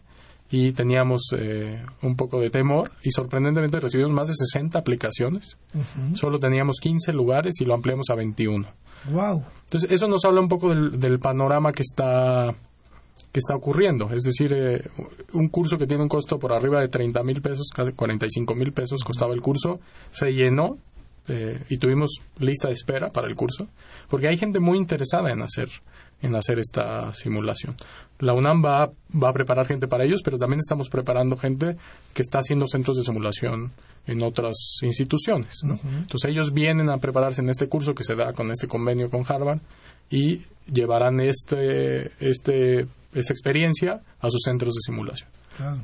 y teníamos eh, un poco de temor y sorprendentemente recibimos más de 60 aplicaciones. Solo teníamos 15 lugares y lo ampliamos a 21.
Wow.
Entonces, eso nos habla un poco del, del panorama que está que está ocurriendo. Es decir, eh, un curso que tiene un costo por arriba de 30 mil pesos, casi 45 mil pesos costaba el curso, se llenó eh, y tuvimos lista de espera para el curso, porque hay gente muy interesada en hacer en hacer esta simulación. La UNAM va, a, va a preparar gente para ellos, pero también estamos preparando gente que está haciendo centros de simulación en otras instituciones. Entonces ellos vienen a prepararse en este curso que se da con este convenio con Harvard y llevarán este, este, esta experiencia a sus centros de simulación.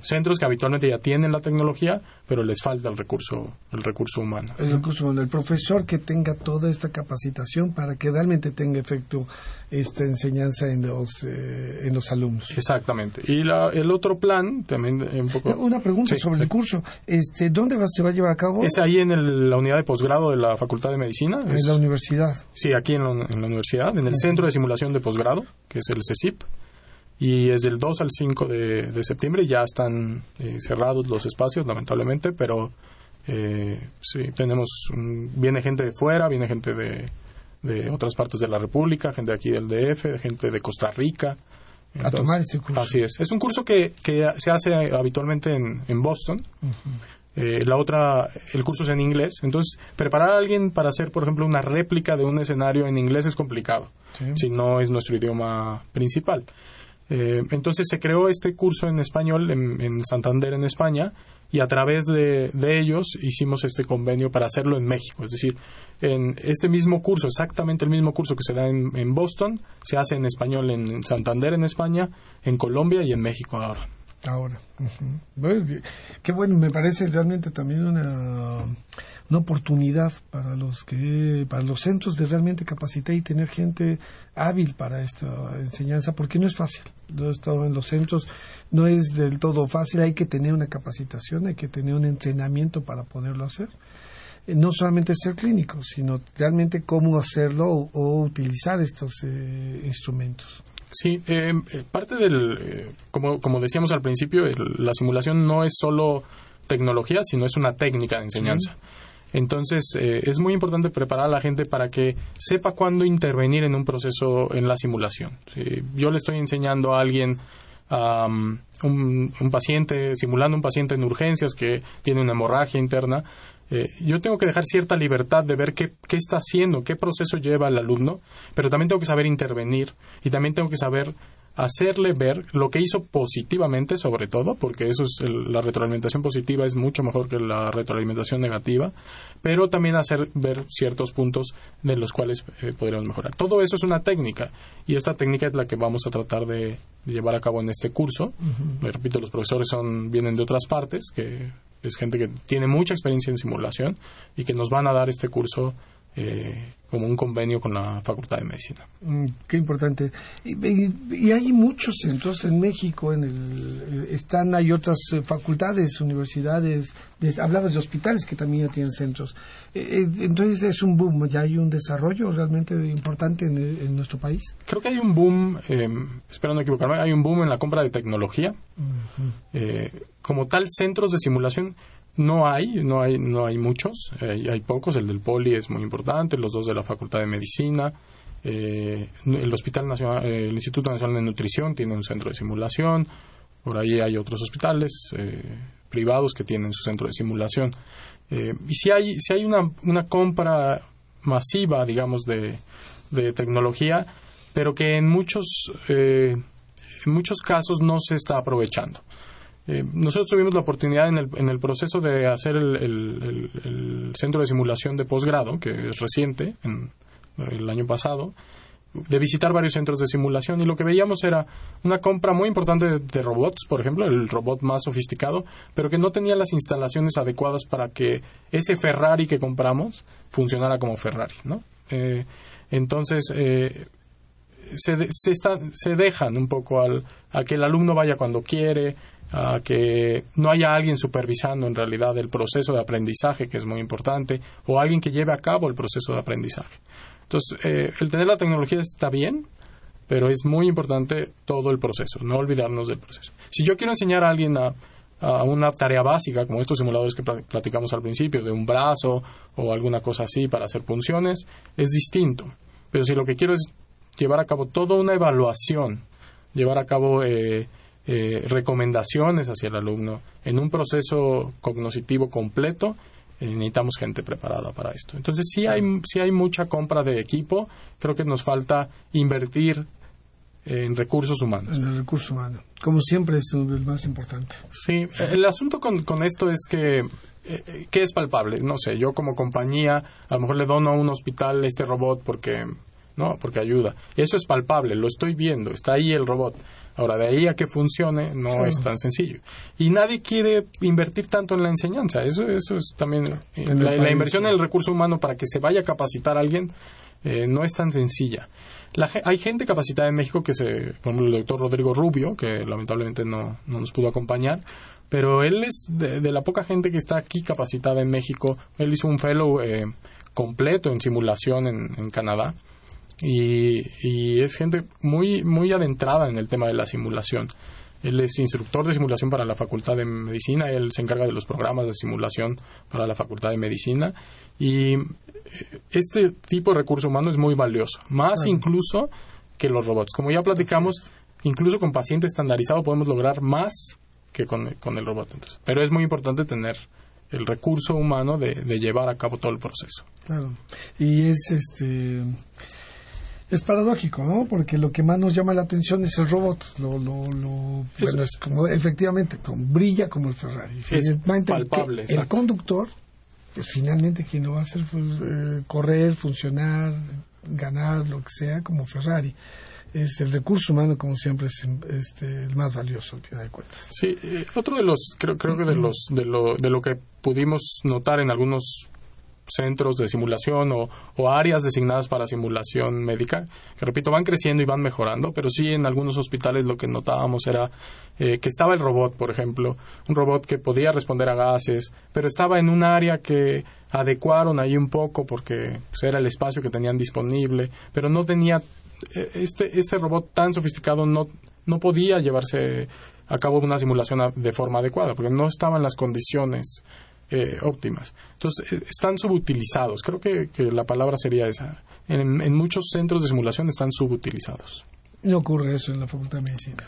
Centros que habitualmente ya tienen la tecnología, pero les falta el recurso, el recurso humano.
El recurso humano, el profesor que tenga toda esta capacitación para que realmente tenga efecto esta enseñanza en los, eh, en los alumnos.
Exactamente. Y el otro plan, también un poco...
Una pregunta sobre el curso. Este, ¿Dónde se va a llevar a cabo?
Es ahí en la unidad de posgrado de la Facultad de Medicina.
En la universidad.
Sí, aquí en la, universidad, en el Centro de Simulación de Posgrado, que es el CECIP y es del 2 al 5 de, septiembre ya están eh, cerrados los espacios lamentablemente pero eh, sí tenemos viene gente de fuera viene gente de, de otras partes de la República gente de aquí del DF gente de Costa Rica.
A tomar este curso.
así es. Es un curso que, que se hace habitualmente en, en Boston. Eh, la otra, el curso es en inglés. Entonces, preparar a alguien para hacer, por ejemplo, una réplica de un escenario en inglés es complicado, si no es nuestro idioma principal. Eh, entonces se creó este curso en español en, Santander, en España, y a través de, ellos hicimos este convenio para hacerlo en México. Es decir, en este mismo curso, exactamente el mismo curso que se da en, Boston, se hace en español en Santander, en España, en Colombia y en México ahora.
Ahora. qué bueno, me parece realmente también una una oportunidad para los que para los centros de realmente capacitar y tener gente hábil para esta enseñanza porque no es fácil. Yo he estado en los centros no es del todo fácil. Hay que tener una capacitación hay que tener un entrenamiento para poderlo hacer. Eh, no solamente ser clínico sino realmente cómo hacerlo o, utilizar estos eh, instrumentos
Sí, eh, parte del, como, como decíamos al principio, la simulación no es solo tecnología, sino es una técnica de enseñanza. Entonces, eh, es muy importante preparar a la gente para que sepa cuándo intervenir en un proceso en la simulación. yo le estoy enseñando a alguien, um, un, paciente, simulando un paciente en urgencias que tiene una hemorragia interna, eh, yo tengo que dejar cierta libertad de ver qué, qué está haciendo, qué proceso lleva el alumno, pero también tengo que saber intervenir y también tengo que saber hacerle ver lo que hizo positivamente, sobre todo, porque eso es la retroalimentación positiva es mucho mejor que la retroalimentación negativa, pero también hacer ver ciertos puntos de los cuales eh, podríamos mejorar. Todo eso es una técnica y esta técnica es la que vamos a tratar de, llevar a cabo en este curso. Me repito, los profesores son vienen de otras partes, que es gente que tiene mucha experiencia en simulación y que nos van a dar este curso eh, como un convenio con la Facultad de Medicina.
Mm, qué importante. Y, hay muchos centros en México, en el, eh, están, hay otras eh, facultades, universidades, hablabas de hospitales que también ya tienen centros. entonces es un boom, ya hay un desarrollo realmente importante en, nuestro país.
Creo que hay un boom, espero no equivocarme, hay un boom en la compra de tecnología. como tal, centros de simulación no hay, no hay, no hay muchos, eh, hay pocos. El del Poli es muy importante, los dos de la Facultad de Medicina, eh, el Hospital Nacional, eh, el Instituto Nacional de Nutrición tiene un centro de simulación. Por ahí hay otros hospitales privados que tienen su centro de simulación. y si hay, si hay una, una compra masiva, digamos, de, de tecnología, pero que en muchos, en muchos casos no se está aprovechando. Eh, nosotros tuvimos la oportunidad en el, en el proceso de hacer el, centro de simulación de posgrado, que es reciente, en, el año pasado, de visitar varios centros de simulación y lo que veíamos era una compra muy importante de, robots, por ejemplo, el robot más sofisticado, pero que no tenía las instalaciones adecuadas para que ese Ferrari que compramos funcionara como Ferrari, ¿no? Eh, entonces, eh, se, se, se dejan un poco al, a que el alumno vaya cuando quiere, que no haya alguien supervisando en realidad el proceso de aprendizaje, que es muy importante, o alguien que lleve a cabo el proceso de aprendizaje. Entonces, eh, el tener la tecnología está bien, pero es muy importante todo el proceso, no olvidarnos del proceso. Si yo quiero enseñar a alguien a, a una tarea básica, como estos simuladores que platicamos al principio, de un brazo o alguna cosa así para hacer funciones, es distinto. Pero si lo que quiero es llevar a cabo toda una evaluación, llevar a cabo eh, eh, recomendaciones hacia el alumno en un proceso cognitivo completo, eh, necesitamos gente preparada para esto. Entonces, si hay, si hay mucha compra de equipo, creo que nos falta invertir en recursos humanos.
En el recurso humano. Como siempre es uno de los más importantes.
Sí, el asunto con, con esto es que eh, ¿qué es palpable? No sé, yo como compañía a lo mejor le dono a un hospital este robot porque, ¿no? Porque ayuda. Eso es palpable, lo estoy viendo, está ahí el robot. Ahora, de ahí a que funcione no es tan sencillo. Y nadie quiere invertir tanto en la enseñanza. Eso, eso es también... Eh, la, inversión en el recurso humano para que se vaya a capacitar a alguien eh, no es tan sencilla. hay gente capacitada en México que se... Por ejemplo, el doctor Rodrigo Rubio, que lamentablemente no, no nos pudo acompañar, pero él es de, la poca gente que está aquí capacitada en México. Él hizo un fellow eh, completo en simulación en, en Canadá y, es gente muy, muy adentrada en el tema de la simulación. Él es instructor de simulación para la Facultad de Medicina, él se encarga de los programas de simulación para la Facultad de Medicina y eh, este tipo de recurso humano es muy valioso, más incluso que los robots. Como ya platicamos, incluso con paciente estandarizado podemos lograr más que con, el robot. Pero es muy importante tener el recurso humano de, de llevar a cabo todo el proceso.
Claro. Y es este es paradójico, ¿no? Porque lo que más nos llama la atención es el robot. Lo, lo, bueno, es como, efectivamente, como, brilla como el Ferrari.
Es palpable.
El, conductor es finalmente quien lo va a hacer pues, eh, correr, funcionar, ganar, lo que sea, como Ferrari. Es el recurso humano, como siempre, es este, el más valioso, al final de cuentas.
Sí, eh, otro de los, creo, creo que de, los, de, lo, de lo que pudimos notar en algunos centros de simulación o, áreas designadas para simulación médica, que repito, van creciendo y van mejorando, pero sí en algunos hospitales lo que notábamos era eh, que estaba el robot, por ejemplo, un robot que podía responder a gases, pero estaba en un área que adecuaron ahí un poco porque pues, era el espacio que tenían disponible, pero no tenía eh, este, este robot tan sofisticado no, no podía llevarse a cabo una simulación de forma adecuada, porque no estaban las condiciones eh, óptimas. Entonces, eh, están subutilizados. Creo que, la palabra sería esa. En, muchos centros de simulación están subutilizados.
¿No ocurre eso en la Facultad de Medicina?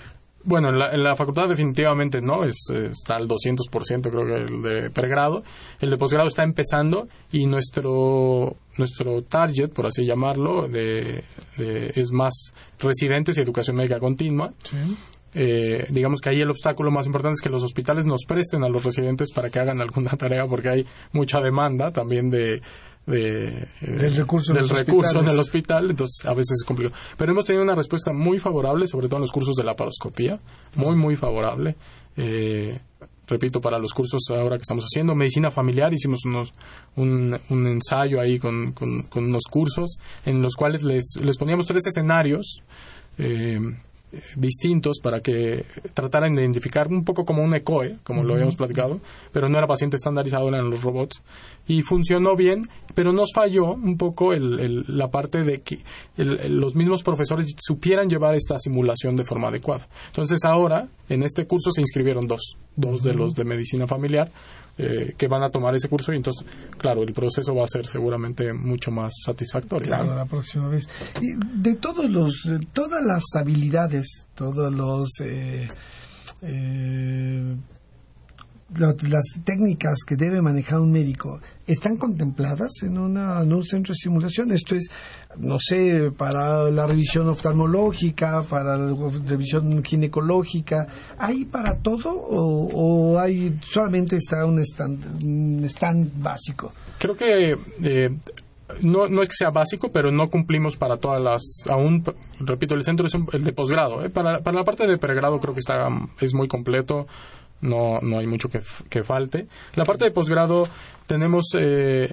Bueno, en la, facultad definitivamente no, es, está al 200% creo que el de pregrado. El de posgrado está empezando y nuestro, nuestro target, por así llamarlo, de, es más residentes y educación médica continua. Sí. Eh, digamos que ahí el obstáculo más importante es que los hospitales nos presten a los residentes para que hagan alguna tarea porque hay mucha demanda también de,
eh, del recurso,
del recurso en el hospital, entonces a veces es complicado. Pero hemos tenido una respuesta muy favorable, sobre todo en los cursos de la paroscopía, muy, muy favorable. Eh, repito, para los cursos ahora que estamos haciendo, medicina familiar, hicimos unos, un, un ensayo ahí con, con, con, unos cursos en los cuales les, les poníamos tres escenarios. Eh, distintos para que trataran de identificar un poco como un ECOE, como lo habíamos platicado, pero no era paciente estandarizado, eran los robots. Y funcionó bien, pero nos falló un poco el, la parte de que los mismos profesores supieran llevar esta simulación de forma adecuada. Entonces ahora, en este curso se inscribieron dos, dos de los de medicina familiar, eh, que van a tomar ese curso y entonces, claro, el proceso va a ser seguramente mucho más satisfactorio.
Claro, la próxima vez. De todos los, todas las habilidades, todos los eh, eh, las técnicas que debe manejar un médico están contempladas en, una, un centro de simulación. Esto es, no sé, para la revisión oftalmológica, para la revisión ginecológica. ¿Hay para todo o, hay solamente está un stand, básico?
Creo que eh, no, no es que sea básico, pero no cumplimos para todas las. Aún, repito, el centro es el de posgrado. ¿eh? Para, para la parte de pregrado creo que está es muy completo no, no hay mucho que, que falte. La parte de posgrado tenemos, eh,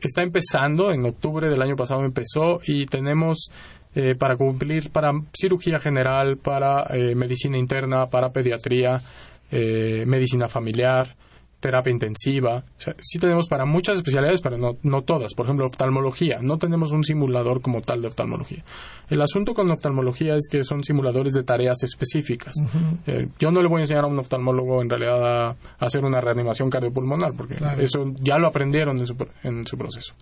está empezando, en octubre del año pasado empezó y tenemos eh, para cumplir para cirugía general, para eh, medicina interna, para pediatría, medicina familiar, terapia intensiva. sí tenemos para muchas especialidades, pero no, no todas. Por ejemplo, oftalmología. No tenemos un simulador como tal de oftalmología. El asunto con la oftalmología es que son simuladores de tareas específicas. Eh, yo no le voy a enseñar a un oftalmólogo en realidad a, hacer una reanimación cardiopulmonar, porque eso ya lo aprendieron en su, en su proceso.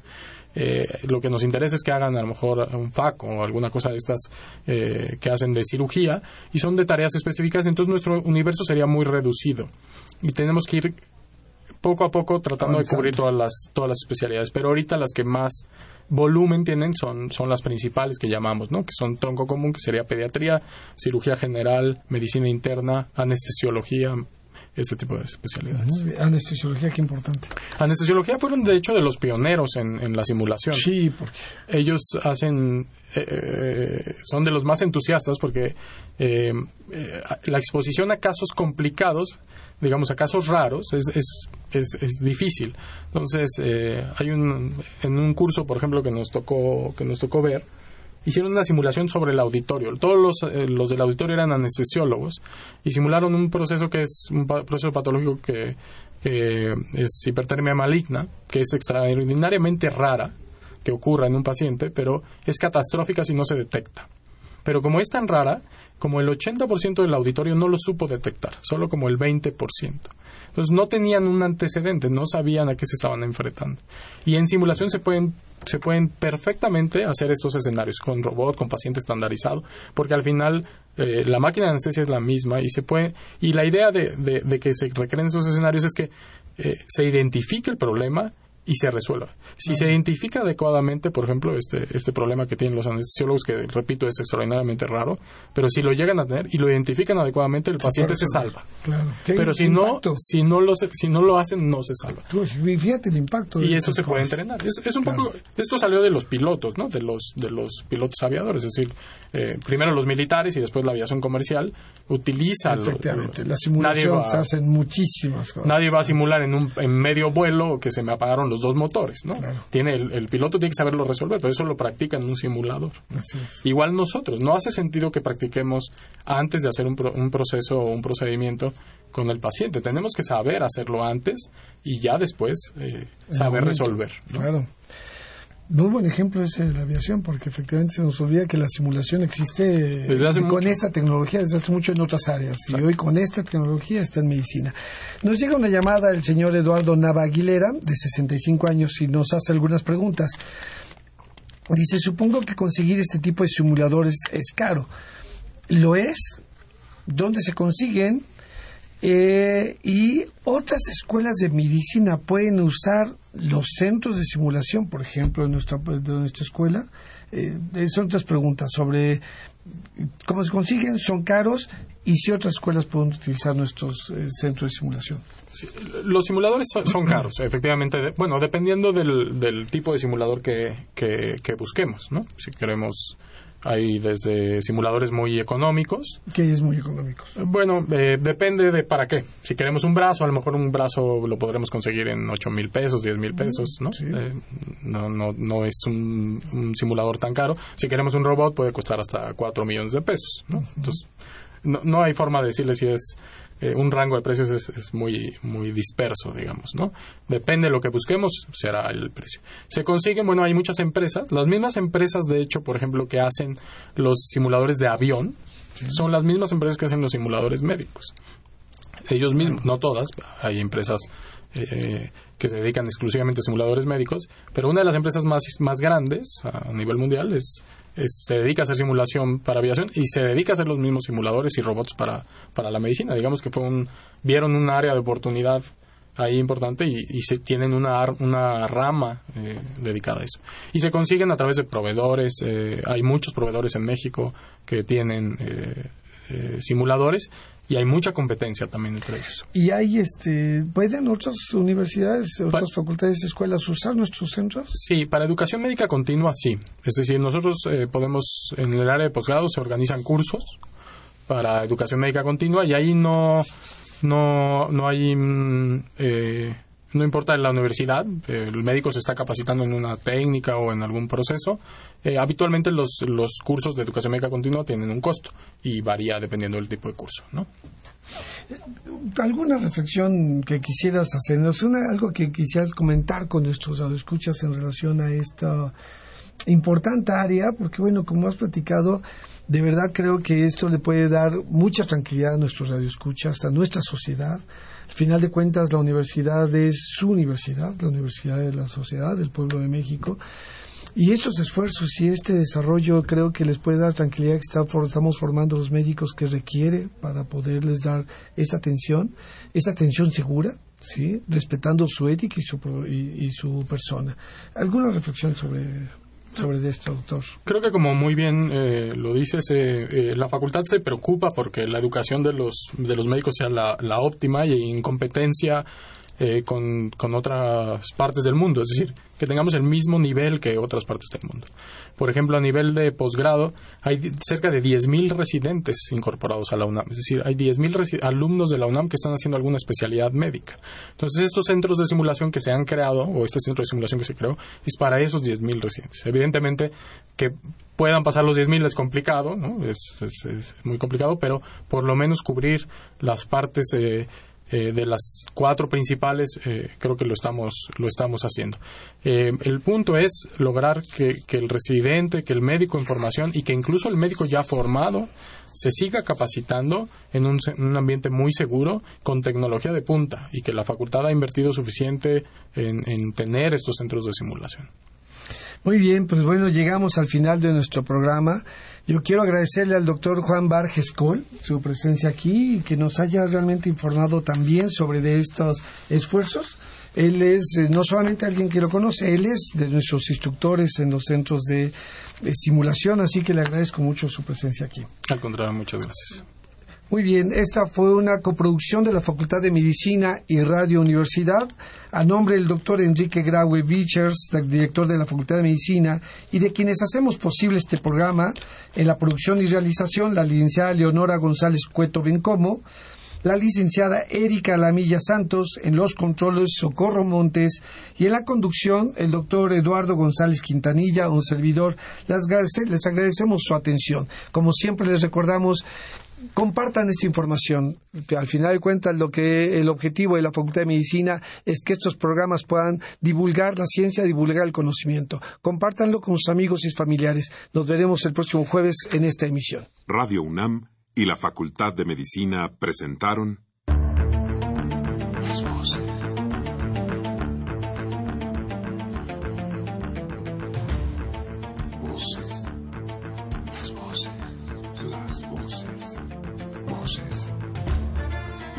Eh, lo que nos interesa es que hagan a lo mejor un FAC o alguna cosa de estas eh, que hacen de cirugía y son de tareas específicas, entonces nuestro universo sería muy reducido y tenemos que ir poco a poco tratando de cubrir todas las, todas las especialidades. Pero ahorita las que más volumen tienen son, son las principales que llamamos, ¿no? Que son tronco común, que sería pediatría, cirugía general, medicina interna, anestesiología, este tipo de especialidades.
Anestesiología, qué importante.
Anestesiología fueron, de hecho, de los pioneros en, la simulación.
Sí, porque...
Ellos hacen, eh, eh, son de los más entusiastas porque eh, la exposición a casos complicados, digamos, a casos raros, es, es, es, difícil. Entonces, hay un, en un curso, por ejemplo, que nos tocó, que nos tocó ver, hicieron una simulación sobre el auditorio. Todos los, eh, los del auditorio eran anestesiólogos y simularon un proceso que es un proceso patológico que, es hipertermia maligna, que es extraordinariamente rara que ocurra en un paciente, pero es catastrófica si no se detecta. Pero como es tan rara, como el 80% del auditorio no lo supo detectar, solo como el 20%. Entonces no tenían un antecedente, no sabían a qué se estaban enfrentando. Y en simulación se pueden se pueden perfectamente hacer estos escenarios con robot, con paciente estandarizado, porque al final eh, la máquina de anestesia es la misma y se puede y la idea de, de, que se requieren esos escenarios es que eh, se identifique el problema y se resuelva. Si se identifica adecuadamente, por ejemplo, este, este problema que tienen los anestesiólogos, que repito es extraordinariamente raro, pero si lo llegan a tener y lo identifican adecuadamente, el paciente se salva. Pero si no, si no, lo, si no lo hacen, no se salva.
fíjate el impacto.
y eso se puede entrenar. Es, un poco, esto salió de los pilotos, ¿no? De los, de los pilotos aviadores, es decir, eh, primero los militares y después la aviación comercial utiliza.
Efectivamente, las simulaciones se hacen muchísimas cosas.
Nadie va a simular en, un, en medio vuelo que se me apagaron los dos motores, ¿no? Tiene el, piloto tiene que saberlo resolver, pero eso lo practica en un simulador. Igual nosotros, no hace sentido que practiquemos antes de hacer un, un proceso o un procedimiento con el paciente. Tenemos que saber hacerlo antes y ya después eh, saber resolver.
Claro. Muy buen ejemplo es la aviación, porque efectivamente se nos olvida que la simulación existe con esta tecnología desde hace mucho en otras áreas. Y hoy con esta tecnología está en medicina. Nos llega una llamada del señor Eduardo Nava Aguilera, de 65 años, y nos hace algunas preguntas. Dice, supongo que conseguir este tipo de simuladores es caro. ¿Lo es? ¿Dónde se consiguen? Eh, y otras escuelas de medicina pueden usar los centros de simulación, por ejemplo, en nuestra, de nuestra escuela. Eh, son otras preguntas sobre cómo se consiguen, son caros y si otras escuelas pueden utilizar nuestros eh, centros de simulación.
los simuladores son, caros, efectivamente. bueno, dependiendo del, tipo de simulador que, que busquemos, ¿no? Si queremos hay desde simuladores muy económicos.
¿Qué es muy económicos?
Bueno, eh, depende de para qué. Si queremos un brazo, a lo mejor un brazo lo podremos conseguir en 8 mil pesos, 10 mil pesos, ¿no? Eh, no, no, no es un, simulador tan caro. Si queremos un robot puede costar hasta 4 millones de pesos, ¿no? Entonces, no, no hay forma de decirle si es eh, un rango de precios es, muy, muy disperso, digamos, ¿no? Depende de lo que busquemos, será el precio. Se consiguen, bueno, hay muchas empresas, las mismas empresas, de hecho, por ejemplo, que hacen los simuladores de avión, son las mismas empresas que hacen los simuladores médicos. Ellos mismos, no todas, hay empresas eh, que se dedican exclusivamente a simuladores médicos, pero una de las empresas más, más grandes a nivel mundial es se dedica a hacer simulación para aviación y se dedica a hacer los mismos simuladores y robots para, para la medicina. Digamos que fue un, vieron un área de oportunidad ahí importante y, se tienen una, una rama eh, dedicada a eso. Y se consiguen a través de proveedores, eh, hay muchos proveedores en México que tienen eh, simuladores y hay mucha competencia también entre ellos.
¿Y hay, este, pueden otras universidades, otras facultades, escuelas usar nuestros centros?
Sí, para educación médica continua sí. Es decir, nosotros eh, podemos, en el área de posgrado se organizan cursos para educación médica continua y ahí no, no, no hay... Mm, eh, no importa en la universidad, el médico se está capacitando en una técnica o en algún proceso. Eh, habitualmente los, los cursos de educación médica continua tienen un costo y varía dependiendo del tipo de curso, ¿no?
¿Alguna reflexión que quisieras hacernos? Una, algo que quisieras comentar con nuestros escuchas en relación a esta importante área, porque bueno, como has platicado, de verdad creo que esto le puede dar mucha tranquilidad a nuestros radioescuchas, a nuestra sociedad. Al final de cuentas, la universidad es su universidad, la universidad de la sociedad, del pueblo de México. Y estos esfuerzos y este desarrollo creo que les puede dar tranquilidad que estamos formando los médicos que requiere para poderles dar esta atención, esta atención segura, ¿sí? respetando su ética y su, y, su persona. ¿Alguna reflexión sobre sobre esto, doctor?
Creo que como muy bien eh, lo dices, eh, la facultad se preocupa porque la educación de los, de los médicos sea la, la óptima y incompetencia eh, con, con, otras partes del mundo, es decir, que tengamos el mismo nivel que otras partes del mundo. Por ejemplo, a nivel de posgrado, hay cerca de 10.000 residentes incorporados a la UNAM, es decir, hay 10.000 alumnos de la UNAM que están haciendo alguna especialidad médica. Entonces, estos centros de simulación que se han creado, o este centro de simulación que se creó, es para esos 10.000 residentes. Evidentemente, que puedan pasar los 10.000 es complicado, ¿no? es, es, muy complicado, pero por lo menos cubrir las partes eh, eh, de las cuatro principales eh, creo que lo estamos lo estamos haciendo eh, el punto es lograr que, el residente que el médico en formación y que incluso el médico ya formado se siga capacitando en un, ambiente muy seguro con tecnología de punta y que la facultad ha invertido suficiente en tener estos centros de simulación
muy bien, pues bueno, llegamos al final de nuestro programa. Yo quiero agradecerle al doctor Juan Barges Col su presencia aquí y que nos haya realmente informado también sobre de estos esfuerzos. Él es eh, no solamente alguien que lo conoce, él es de nuestros instructores en los centros de, de simulación, así que le agradezco mucho su presencia aquí.
Al contrario, muchas gracias.
Muy bien, esta fue una coproducción de la Facultad de Medicina y Radio Universidad, a nombre del doctor Enrique Graue Bichers, director de la Facultad de Medicina, y de quienes hacemos posible este programa, en la producción y realización, la licenciada Leonora González Cueto Bencomo, la licenciada Erika Lamilla Santos, en los controles Socorro Montes y en la conducción el doctor Eduardo González Quintanilla, un servidor. les agradecemos su atención. Como siempre les recordamos compartan esta información. Al final de cuentas, lo que el objetivo de la Facultad de Medicina es que estos programas puedan divulgar la ciencia, divulgar el conocimiento. Compártanlo con sus amigos y familiares. Nos veremos el próximo jueves en esta emisión.
Radio UNAM y la Facultad de Medicina presentaron